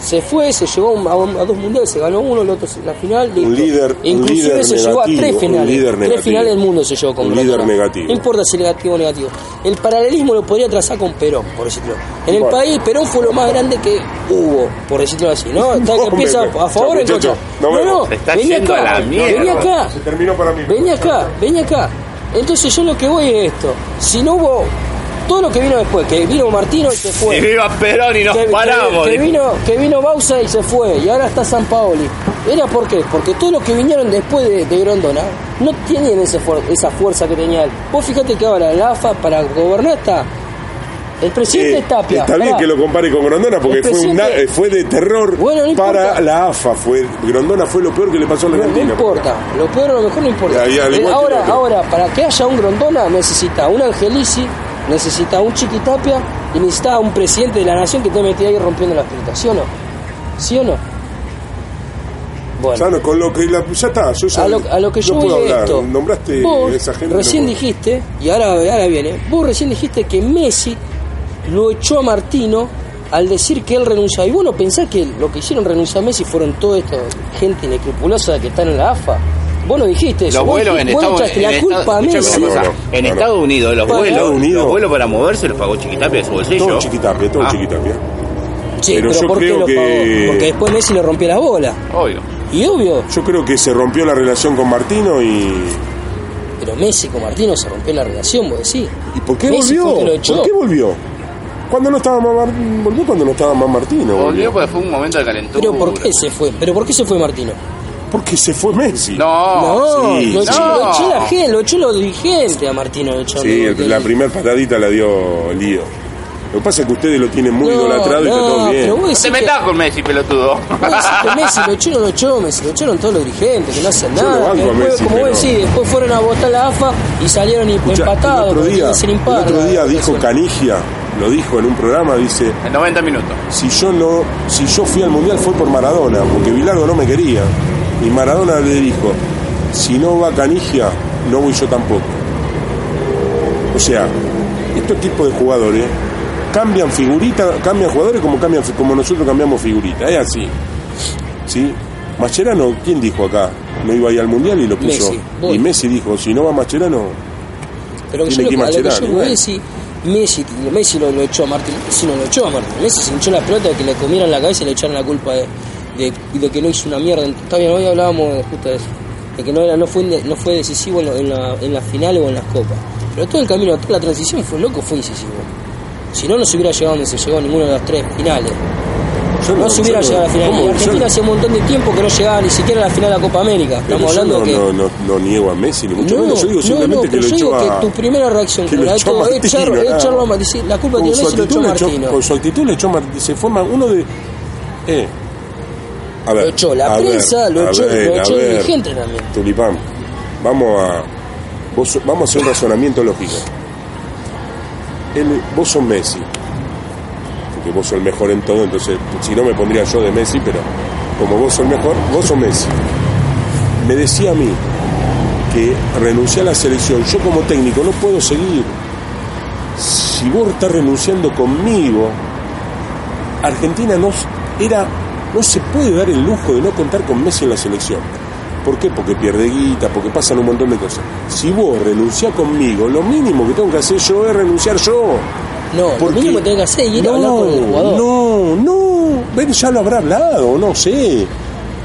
Se fue, se llegó a, un- a un- a dos mundiales, se ganó uno, el otro se- la final. listo. líder- un Inclusive líder se llegó a negativo, tres un finales. tres negativo. finales del mundo se llegó con Un líder negativo. No importa si negativo o negativo. El paralelismo lo podría trazar con Perón, por decirlo. En el Bueno. país, Perón fue lo más grande que hubo, por decirlo así. ¿no? Está que empieza me- a favor o en contra. No, no, Se está vení yendo acá, a la mierda. vení acá. se terminó para mí. Vení acá, vení acá. Entonces yo lo que voy es esto. Si no hubo todo lo que vino después, que vino Martino y se fue. Y viva Perón y nos que, paramos. que- vino, que vino Bausa y se fue. Y ahora está San Paoli. ¿Era por qué? Porque todos los que vinieron después de, de Grondona no tienen ese fuer- esa fuerza que tenía él. Vos fíjate que ahora la AFA para gobernar está el presidente Eh, Tapia. está bien que lo compare con Grondona porque fue, un presidente- na- eh, fue de terror Bueno, no para la AFA. Fue, Grondona fue lo peor que le pasó a la No, no Argentina. importa, lo peor o lo mejor no importa. Ya, ya, al Eh, ahora, ahora, para que haya un Grondona necesita un Angelici, necesitaba un chiquitapia y necesitaba un presidente de la nación que esté metido ahí rompiendo las pelotas, ¿sí o no? ¿Sí o no? Bueno. Con lo que la, ya está, yo ya A lo, a lo que yo no voy puedo es hablar. esto. Nombraste Vos esa gente. recién no dijiste, y ahora, ahora viene, vos recién dijiste que Messi lo echó a Martino al decir que él renunciaba. Y vos no pensás que lo que hicieron renunciar a Messi fueron toda esta gente inescrupulosa que están en la AFA. Vos no dijiste. Los vuelos en vos Estados la en culpa a Estados- Messi. En Unidos, los vuelos, Estados Unidos. los vuelos para moverse los pagó Chiquitapia de su bolsillo. Todo chiquitapia, todo Ah, chiquitapia. Sí, Pero pero, yo ¿por qué creo lo que- pagó? Porque después Messi le rompió la bola. Obvio. Y obvio, Yo creo que se rompió la relación con Martino y. pero Messi con Martino se rompió la relación, vos decís. ¿Y por qué Messi volvió? fue el que lo echó. ¿Por qué volvió? Cuando no estaba más Mar- volvió cuando no estaba más Martino. Volvió porque fue un momento de calentura. Pero ¿por qué se fue? ¿Pero por qué se fue Martino? Porque se fue Messi. No, No, sí, lo, sí. echó, No. lo echó la gente, lo echó los dirigentes a Martino. Lo echó Sí, lo- el- la primera patadita la dio Lío. Lo que pasa es que ustedes lo tienen muy No, idolatrado y está no, todo bien. pero vos decís Te que- metas con Messi, pelotudo. vos Messi lo no lo echó, Messi lo echaron todos los dirigentes, que no hacen Yo lo nada. a después, Messi, como pero- vos decís, después fueron a votar la AFA y salieron Escucha, empatados. el otro día, el otro día dijo. Canigia, lo dijo en un programa, dice, En 90 minutos. si yo no, si yo fui al mundial fue por Maradona, porque Bilardo no me quería. Y Maradona le dijo, si no va Canigia, no voy yo tampoco. O sea, estos tipos de jugadores cambian figuritas, cambian jugadores como cambian como nosotros cambiamos figuritas, es así. ¿Sí? Mascherano, ¿quién dijo acá? No iba a ir al mundial y lo puso. Messi, y Messi dijo, si no va Mascherano, Pero que tiene que ir a lo que yo Mascherano, voy bueno. es si Messi, Messi lo, lo echó a Martín. Messi no lo echó a Martín. Messi se hinchó la pelota de que le comieran la cabeza y le echaron la culpa de, de, de que no hizo una mierda. Está bien, hoy hablábamos de, justo de eso. De que no, era, no, fue, no fue decisivo en, la, en la final o en las copas. Pero todo el camino, toda la transición fue loco, fue incisivo. Si no, no se hubiera llegado donde se llegó a ninguna de las tres finales. yo No se hubiera llegado a la final. ¿cómo? Y Yo- Argentina hace un montón de tiempo que no llegaba ni siquiera a la final de la Copa América. Pero Estamos yo hablando no, que. no, no, no niego a Messi, ni mucho No, menos. Yo digo simplemente no, que lo yo echó digo a. que tu primera reacción que la echó a todo, Martino, echar, nada. echarlo a Martino. La culpa tiene Messi lo echó Martino. Con su actitud le echó a Martino. Se fue ma- uno de. Eh. A ver. Lo echó la a prensa, ver, lo echó, ver, lo echó el dirigente también. Tulipán, vamos a. vos vamos a hacer un razonamiento lógico. Él- vos sos Messi. Porque vos sos el mejor en todo, entonces, si no me pondría yo de Messi, pero como vos sos el mejor, vos sos Messi. Me decía a mí que renuncié a la selección. Yo como técnico no puedo seguir. Si vos estás renunciando conmigo, Argentina no era no se puede dar el lujo de no contar con Messi en la selección. ¿Por qué? Porque pierde guita, porque pasan un montón de cosas. Si vos renunciás conmigo, lo mínimo que tengo que hacer yo es renunciar yo. No, lo Porque- mínimo que tenés que hacer es ir a no, hablar con el jugador. No, no, ven, ya lo habrá hablado, no sé.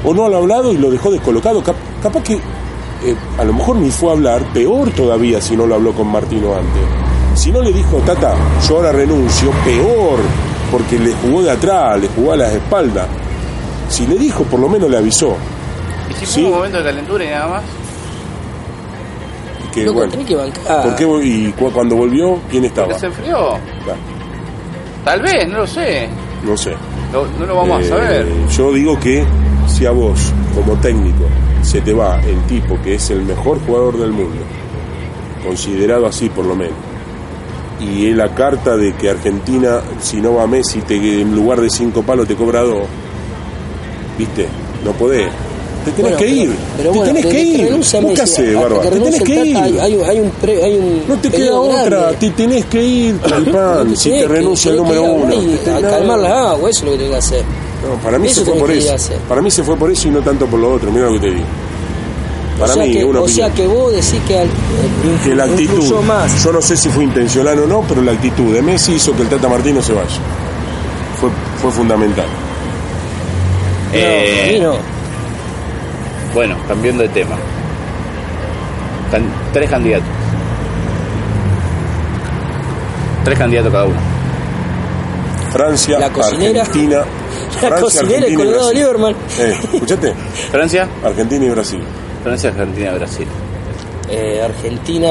O no lo ha hablado y lo dejó descolocado. Cap- capaz que eh, a lo mejor ni fue a hablar, peor todavía si no lo habló con Martino antes. Si no le dijo, Tata, yo ahora renuncio, peor, porque le jugó de atrás, le jugó a las espaldas. Si le dijo, por lo menos le avisó. Y si fue Sí. un momento de calentura y nada más. Que, Loco, bueno, tenés que bancar. ¿por qué ¿Y cu- cuando volvió, quién estaba? Se enfrió. Tal vez, no lo sé. No sé. No, no lo vamos Eh, a saber. Yo digo que si a vos, como técnico, se te va el tipo que es el mejor jugador del mundo, considerado así por lo menos, y es la carta de que Argentina, si no va Messi, te, en lugar de cinco palos te cobra dos, ¿viste? No podés. Te tenés Bueno, que ir. pero te tenés que ir. ¿Vos qué hasta Barba? Te tenés que ir. Hay, hay, hay un pre- hay un No te queda otra, grande. te tenés que ir, No, si te renuncia el número uno. a calmar la agua, eso es lo que tenés que hacer. No, para mí Eso se fue por eso. Para mí se fue por eso y no tanto por lo otro. Mira lo que te digo. Para o sea, mí, que, una o opinión. sea que vos decís que al, que la actitud, más. yo no sé si fue intencional o no, pero la actitud de Messi hizo que el Tata Martino se vaya. Fue, fue fundamental. No, Eh, no. Bueno, cambiando de tema. Can- tres candidatos. Tres candidatos cada uno. Francia, La cocinera. Argentina. La Francia, cocinera, el Argentina y de Brasil. Lieberman. Eh, ¿Escuchaste? Francia, Argentina y Brasil. Francia, Argentina, Brasil. Eh, Argentina,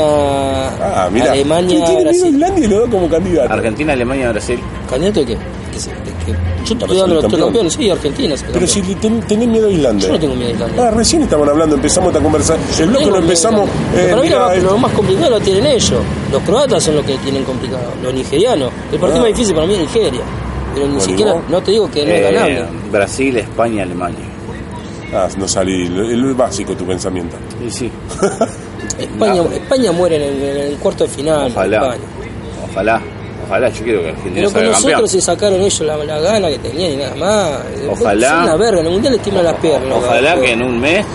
Ah, mira. Alemania, Brasil. Islandia y lo da como candidato. Argentina, Alemania, Brasil. ¿Candidato de qué? Que, se- que yo los campeón. campeones, sí, Argentina. Pero campeón. si ten- tenés miedo a Islandia. Yo no tengo miedo a Islandia. Ah, recién estaban hablando, empezamos esta conversación. El bloque lo a empezamos. Eh, Para mí lo mirá, eh, lo más complicado lo tienen ellos. Los croatas son los que tienen complicado. Los nigerianos. El partido Ah. más difícil para mí es Nigeria. Pero ni Bueno, ¿y siquiera, vos? no te digo que no es Eh, ganable. Brasil, España, Alemania. Ah, no salí. El, básico tu pensamiento. Y sí, España. España muere en el, en el cuarto de final. ojalá. España. Ojalá. Ojalá, yo quiero que Argentina Pero con salga campeón. nosotros se sacaron ellos la, la gana que tenían y nada más. Ojalá. Son una verga, en el mundial les tiemblan las piernas. Ojalá que en un mes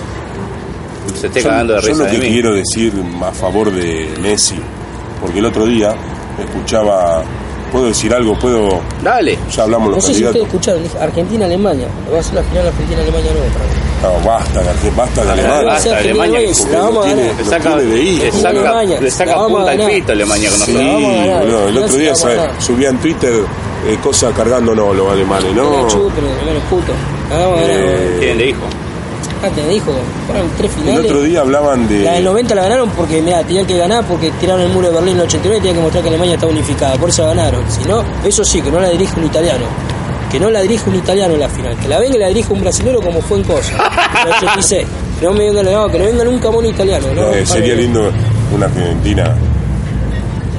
se esté Yo, cagando de yo risa lo de que mí. quiero decir a favor de Messi, porque el otro día escuchaba. ¿Puedo decir algo? ¿Puedo.? Dale. Ya hablamos No los sé si ustedes candidatos. escucharon, dije Argentina-Alemania. Va a ser la final Argentina-Alemania nueva otra vez. No, basta, de basta de Alemania. Basta, de hijo. le saca, Alemania, le saca punta a al pito Alemania con nosotros. boludo, el otro día subía en Twitter eh, cosas cargando, no, los alemanes, No. Eh, Tienen de hijo. Ah, te dijo, fueron tres El otro día hablaban La del de. 90 la ganaron porque, mira, tenían que ganar porque tiraron el muro de Berlín en el 89 y tenían que mostrar que Alemania está unificada. Por eso la ganaron. Si no, eso sí, que no la dirige un italiano. Que no la dirige un italiano en la final. Que la venga y la dirige un brasilero como fue en Cosa. En el 86. Que no me venga, no, que no venga nunca un italiano. ¿no? eh, sería lindo una Argentina.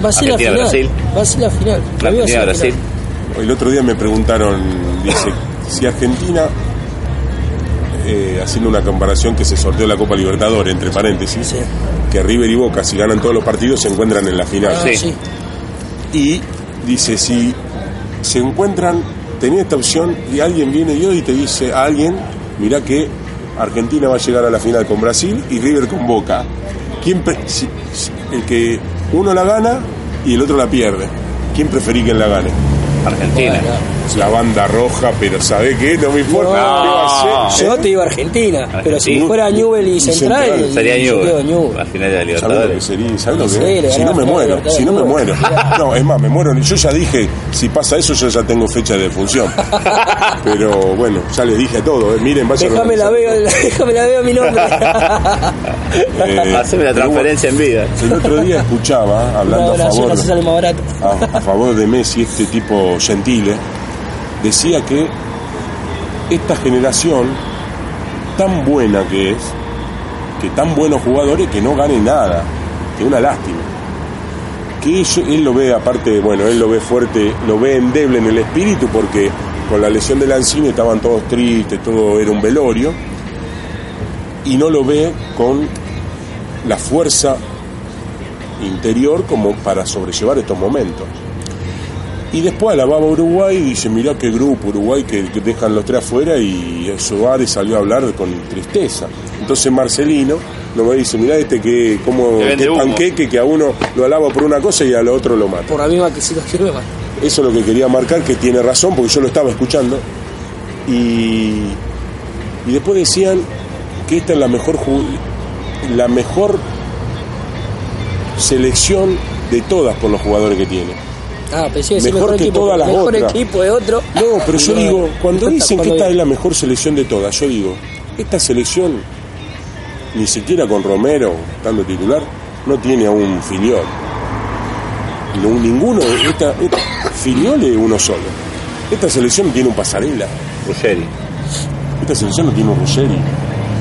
Va a ser la final. Argentina-Brasil. Va a ser la final. La va a ser la Brasil. final. El otro día me preguntaron, dice, si Argentina, eh, haciendo una comparación que se sorteó la Copa Libertadores, entre paréntesis, Sí. que River y Boca, si ganan todos los partidos, se encuentran en la final. Ah, Sí. sí. Y dice, si se encuentran, tenía esta opción y alguien viene y hoy te dice a alguien, mira que Argentina va a llegar a la final con Brasil y River con Boca. ¿Quién pre- si- si- el que uno la gana y el otro la pierde. ¿Quién preferí que la gane? Argentina. La banda roja, pero ¿sabe qué? No me importa. No. ¿Qué va a hacer? Yo te digo Argentina, pero si fuera Newell y Y Central, Central. Sería Newell. Newell. Al final de la ¿Sabes lo que Libertadores. sería? ¿Sabes lo que? Si no me muero, si no me muero. No, es más, me muero. Yo ya dije, si pasa eso, yo ya tengo fecha de función. Pero bueno, ya les dije todo. eh. Miren, vayan Déjame la veo, déjame la veo mi nombre. Eh, Haceme la transferencia en vida. El otro día escuchaba, hablando a favor, a, a favor de Messi, este tipo Gentile, decía que esta generación tan buena que es, que tan buenos jugadores que no gane nada, que una lástima. Que él lo ve, aparte, bueno, él lo ve fuerte, lo ve endeble en el espíritu porque con la lesión de Lanzini estaban todos tristes, todo era un velorio, y no lo ve con la fuerza interior como para sobrellevar estos momentos. Y después alababa a Uruguay y dice, mirá qué grupo Uruguay que, que dejan los tres afuera y Suárez salió a hablar con tristeza. Entonces Marcelino va y dice, mirá este que como Que panqueque que a uno lo alaba por una cosa y al otro lo mata. Por la misma que si lo quiero más. Eso es lo que quería marcar, que tiene razón, porque yo lo estaba escuchando. Y, y después decían que esta es la mejor la mejor selección de todas por los jugadores que tiene. Ah, pensé que Mejor que equipo, todas las mejor otras. equipo de otro. No, pero yo No, digo, cuando dicen que esta es la mejor selección de todas, yo digo, esta selección, ni siquiera con Romero, estando titular, no tiene a un filiol. No, ninguno, esta, esta filiol es uno solo. Esta selección no tiene un pasarela. Ruggeri. Esta selección no tiene un Ruggeri.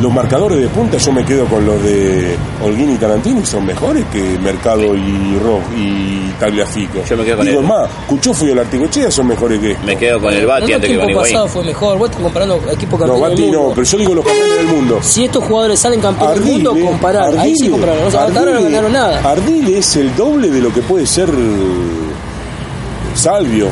Los marcadores de punta yo me quedo con los de Holguín y Tarantino y son mejores que Mercado y Ro y Tagliafico. Yo me quedo con Digo él. más, Cuchufo y el Artigochea son mejores que Me quedo con el Bati el antes que con Higuaín. pasado fue mejor. Vos estás comparando equipo No, campeón del Bati mundo. no, pero yo digo los campeones del mundo. Si estos jugadores salen campeones del Ardile, mundo, comparar. Ahí sí Ardile, compararon. No, hasta ahora no Ardile- ganaron nada. Ardile es el doble de lo que puede ser Salvio.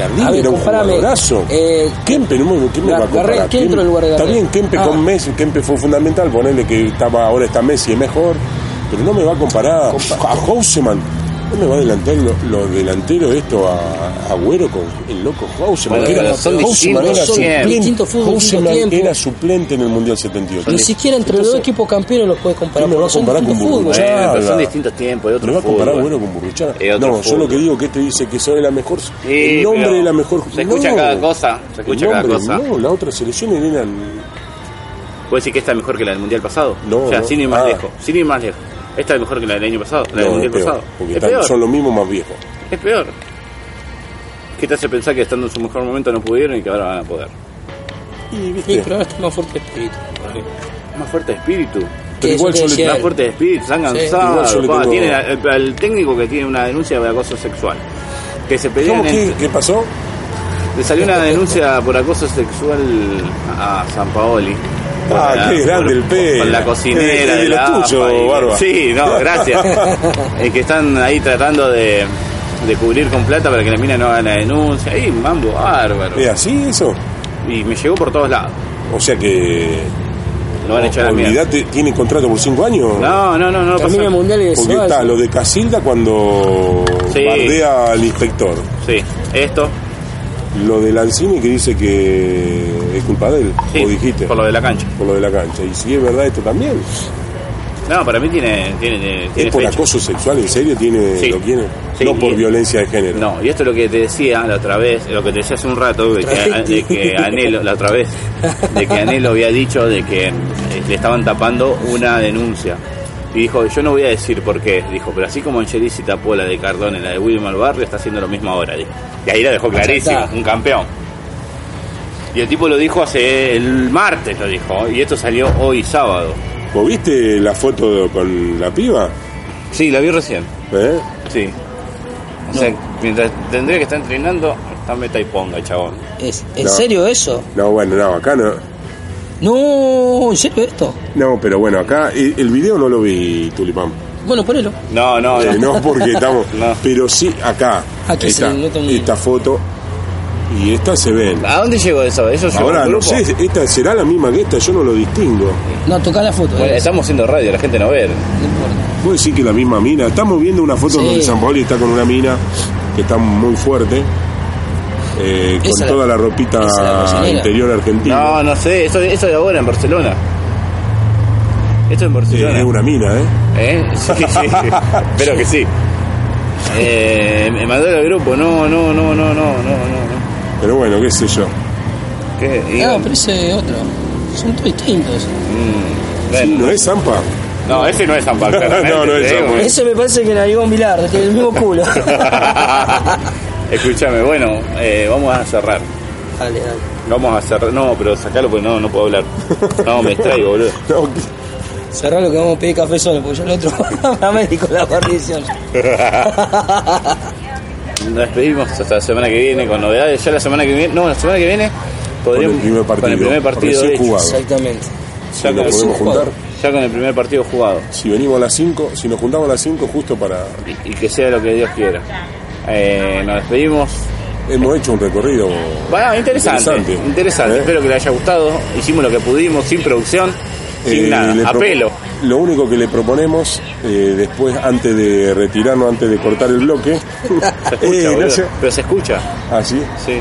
Ardile A ver, era un jugadorazo. eh, Kempe, no me, ¿qué me va a comparar? ¿quién Kempe- entró en lugar de Está bien, Kempe Ah. con Messi, Kempe fue fundamental, ponerle que estaba ahora está Messi es mejor, pero no me va a comparar a Houseman. No me va a adelantar los lo delanteros esto a Agüero con el loco Houseman. Bueno, era, son Houseman era suplente, fútbol, Houseman era suplente en el Mundial 78. Ni siquiera entre los dos equipos campeones los puedes comparar. ¿Quién me va a comparar con distintos Burruchaga? fútbol. Pero son distintos tiempos, otro ¿Me va a comparar fútbol. Agüero con Burruchaga? No, yo lo fútbol. que digo que este dice que soy la mejor. Sí, el nombre de la mejor. Se escucha no, cada cosa. Se el escucha cada cosa. No, las otras selecciones eran. ¿Puede decir que esta es mejor que la del mundial pasado? No, O sea, no. sin ir más Ah. lejos. Sin ir más lejos. Esta es mejor que la del año pasado, la del no, mundial es peor, pasado. porque Es están- peor. son los mismos más viejos. Es peor. ¿Qué te hace pensar que estando en su mejor momento no pudieron y que ahora van a poder? Y Sí, viste, pero ahora está más fuerte espíritu. Más fuerte de espíritu. Pero igual yo le- Más fuerte de espíritu, están igual cansados. tengo- tiene el, el técnico que tiene una denuncia de acoso sexual. Que se pelean ¿Cómo que, entre- qué pasó? Le salió una denuncia por acoso sexual a San Paoli. Ah, Por qué grande el pelo. Con la cocinera de la lo tuyo, y- Barba. Sí, no, gracias. Es que están ahí tratando de, de cubrir con plata para que la mina no haga la denuncia. Ahí, mambo bárbaro. ¿Es así eso? Y me llegó por todos lados. O sea que. Lo van a echar a la mierda. Olvidate, ¿tiene contrato por cinco años? No, no, no, no el mundial y Porque está lo de Casilda cuando Sí. bardea al inspector. Sí, esto, Lo de Lancini que dice que es culpa de él. sí, o dijiste. por lo de la cancha. Por lo de la cancha. Y si es verdad esto también. No, para mí tiene, tiene, tiene ¿Es por fecha. acoso sexual? ¿En serio tiene, Sí. lo tiene? Sí, no por y- violencia de género. No, y esto es lo que te decía la otra vez, lo que te decía hace un rato, de que, de que Anelo, la otra vez, de que Anelo había dicho de que eh, le estaban tapando una denuncia. Y dijo, yo no voy a decir por qué, dijo, pero así como Angelici tapó la de Cardone, la de Wilmar Barrio, está haciendo lo mismo ahora, dijo. Y ahí la dejó clarísimo, está. un campeón. Y el tipo lo dijo hace el martes, lo dijo, y esto salió hoy sábado. ¿Vos viste la foto con la piba? Sí, la vi recién. ¿Eh? Sí. O sea, mientras tendría que estar entrenando, está meta y ponga el chabón. ¿Es, ¿En No. serio eso? No, bueno, no, acá no. No, ¿en serio esto? No, pero bueno, acá el, el video no lo vi, Tulipán. Bueno, ponelo. No, no, Eh, no. no porque estamos. No. Pero sí, acá. Aquí esta, se nota un- esta foto y esta se ven. ¿A dónde llegó eso? ¿Eso llegó Ahora, no sé, esta será la misma que esta, yo no lo distingo. No, toca la foto. Bueno, eh. estamos haciendo radio, la gente no ve. No importa. ¿Puedo decir que la misma mina? Estamos viendo una foto Sí. donde San Paoli está con una mina que está muy fuerte, eh, con la- toda la ropita la interior argentina. No, no sé, eso, eso de ahora en Barcelona. Esto en Eh, Barcelona. es una mina, ¿eh? ¿Eh? Sí, sí. Espero que sí. Eh, me mandó al grupo, no, no, no, no, no, no, no. Pero bueno, qué sé yo. ¿Qué? No, pero ese otro. Son todos distintos. Mm, Sí. ¿No es Zampa? No, ese no es Pablo. No, no es Pablo. Ese me parece que era Iván Vilar, tiene el mismo culo. Escúchame, bueno, eh, vamos a cerrar. dale, dale. Vamos a cerrar. No, pero sacalo porque no, no puedo hablar. No, me extraigo, boludo. No, Cerrá lo que vamos a pedir café solo, porque yo el otro a médico la guarnición. Nos despedimos hasta la semana que viene con novedades. Ya la semana que viene, no, la semana que viene podríamos Con el primer partido, con el primer partido recién hecho. jugado. Exactamente. si Ya con, podemos juntar. ya con el primer partido jugado. Si venimos a las 5, si nos juntamos a las 5 justo para... Y, y que sea lo que Dios quiera. Eh, nos despedimos. Hemos hecho un recorrido... Bueno, interesante. Interesante. Interesante. ¿Eh? Espero que le haya gustado. Hicimos lo que pudimos, sin producción, sin Eh, nada, a pelo. Lo único que le proponemos, eh, después, antes de retirarnos, antes de cortar el bloque... Se escucha, no Pero se escucha. Ah, sí. Sí.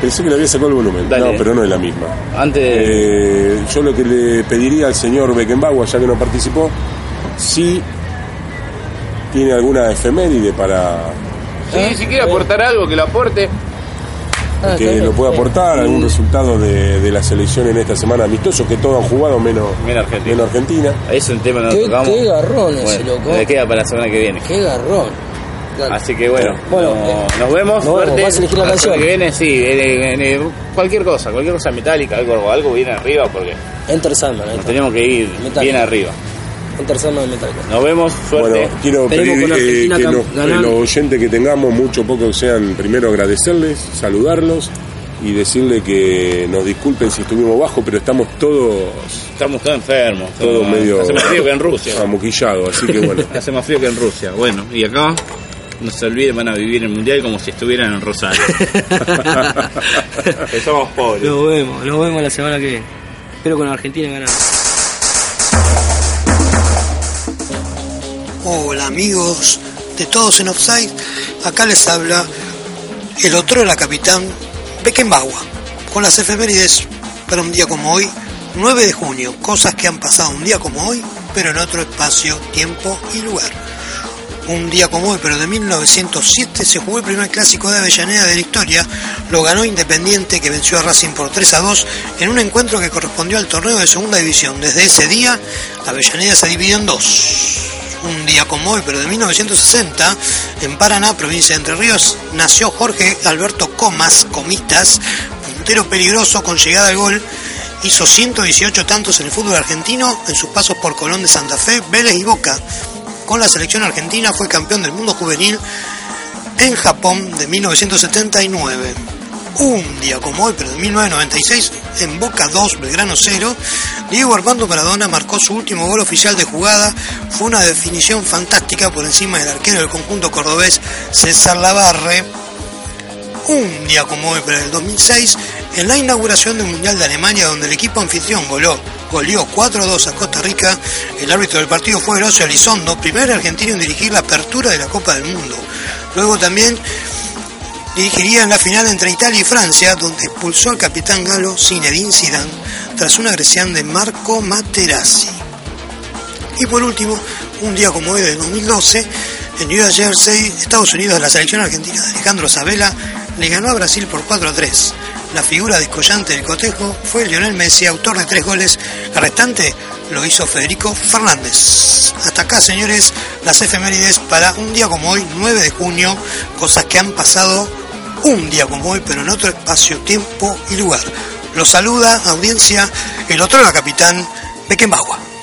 Pensé que le había sacado el volumen. Dale. No, pero no es la misma. Antes de... Yo lo que le pediría al señor Beckenbauer, ya que no participó, si tiene alguna efeméride para Sí, si quiere aportar algo, que lo aporte. Ah, que claro. lo pueda aportar, algún resultado de, de la selección en esta semana amistoso, que todos han jugado menos, Menos Argentina. menos Argentina. Es un tema que nos Qué- tocamos. qué garrón ese, Bueno, loco. Le queda para la semana que viene. Qué garrón. Dale. Así que bueno, Bueno, no- eh, nos vemos. nos suerte. Vas a elegir la semana canción. que viene, sí, eh, eh, cualquier cosa, cualquier cosa metálica, algo, algo bien arriba, porque Enter Sandman, nos tenemos que ir Metálica. bien arriba. Enter Sandman Metallica. Nos vemos, suerte. Bueno, quiero Esperemos pedir eh, que eh, los oyentes que tengamos, mucho o poco, sean primero agradecerles, saludarlos y decirle que nos disculpen si estuvimos bajo, pero estamos todos Estamos todos enfermos. Todo estamos- medio- Hace más frío que en Rusia. amoquillados, así que bueno. Hace más frío que en Rusia. Bueno, y acá, no se olviden, van a vivir el mundial como si estuvieran en Rosario. que somos pobres. Nos vemos, nos vemos la semana que viene. Espero con Argentina ganar. Hola amigos de Todos en Offside, acá les habla el otro la capitán Beckenbauer con las efemérides para un día como hoy, 9 de junio, cosas que han pasado un día como hoy, pero en otro espacio, tiempo y lugar. Un día como hoy, pero de 1907, se jugó el primer clásico de Avellaneda de la historia. Lo ganó Independiente, que venció a Racing por 3 a 2 en un encuentro que correspondió al torneo de segunda división. Desde ese día, Avellaneda se dividió en dos. Un día como hoy, pero de 1960, en Paraná, provincia de Entre Ríos, nació Jorge Alberto Comas, Comitas, puntero peligroso con llegada al gol. Hizo 118 tantos en el fútbol argentino en sus pasos por Colón de Santa Fe, Vélez y Boca. Con la selección argentina fue campeón del mundo juvenil en Japón de 1979. Un día como hoy, pero de 1996, en Boca 2, Belgrano 0, Diego Armando Maradona marcó su último gol oficial de jugada. Fue una definición fantástica por encima del arquero del conjunto cordobés César Lavarre. Un día como hoy, pero del 2006, en la inauguración del Mundial de Alemania, donde el equipo anfitrión voló, goleó 4-2 a Costa Rica, el árbitro del partido fue Horacio Elizondo, primer argentino en dirigir la apertura de la Copa del Mundo. Luego también dirigiría la final entre Italia y Francia, donde expulsó al capitán galo Zinedine Zidane tras una agresión de Marco Materazzi. Y por último, un día como hoy del 2012, en New Jersey, Estados Unidos, la selección argentina de Alejandro Sabela le ganó a Brasil por 4 a 3. La figura descollante del cotejo fue Lionel Messi, autor de tres goles. El restante lo hizo Federico Fernández. Hasta acá, señores, las efemérides para un día como hoy, 9 de junio, cosas que han pasado un día como hoy, pero en otro espacio, tiempo y lugar. Los saluda, audiencia, el otro la capitán Beckenbauer.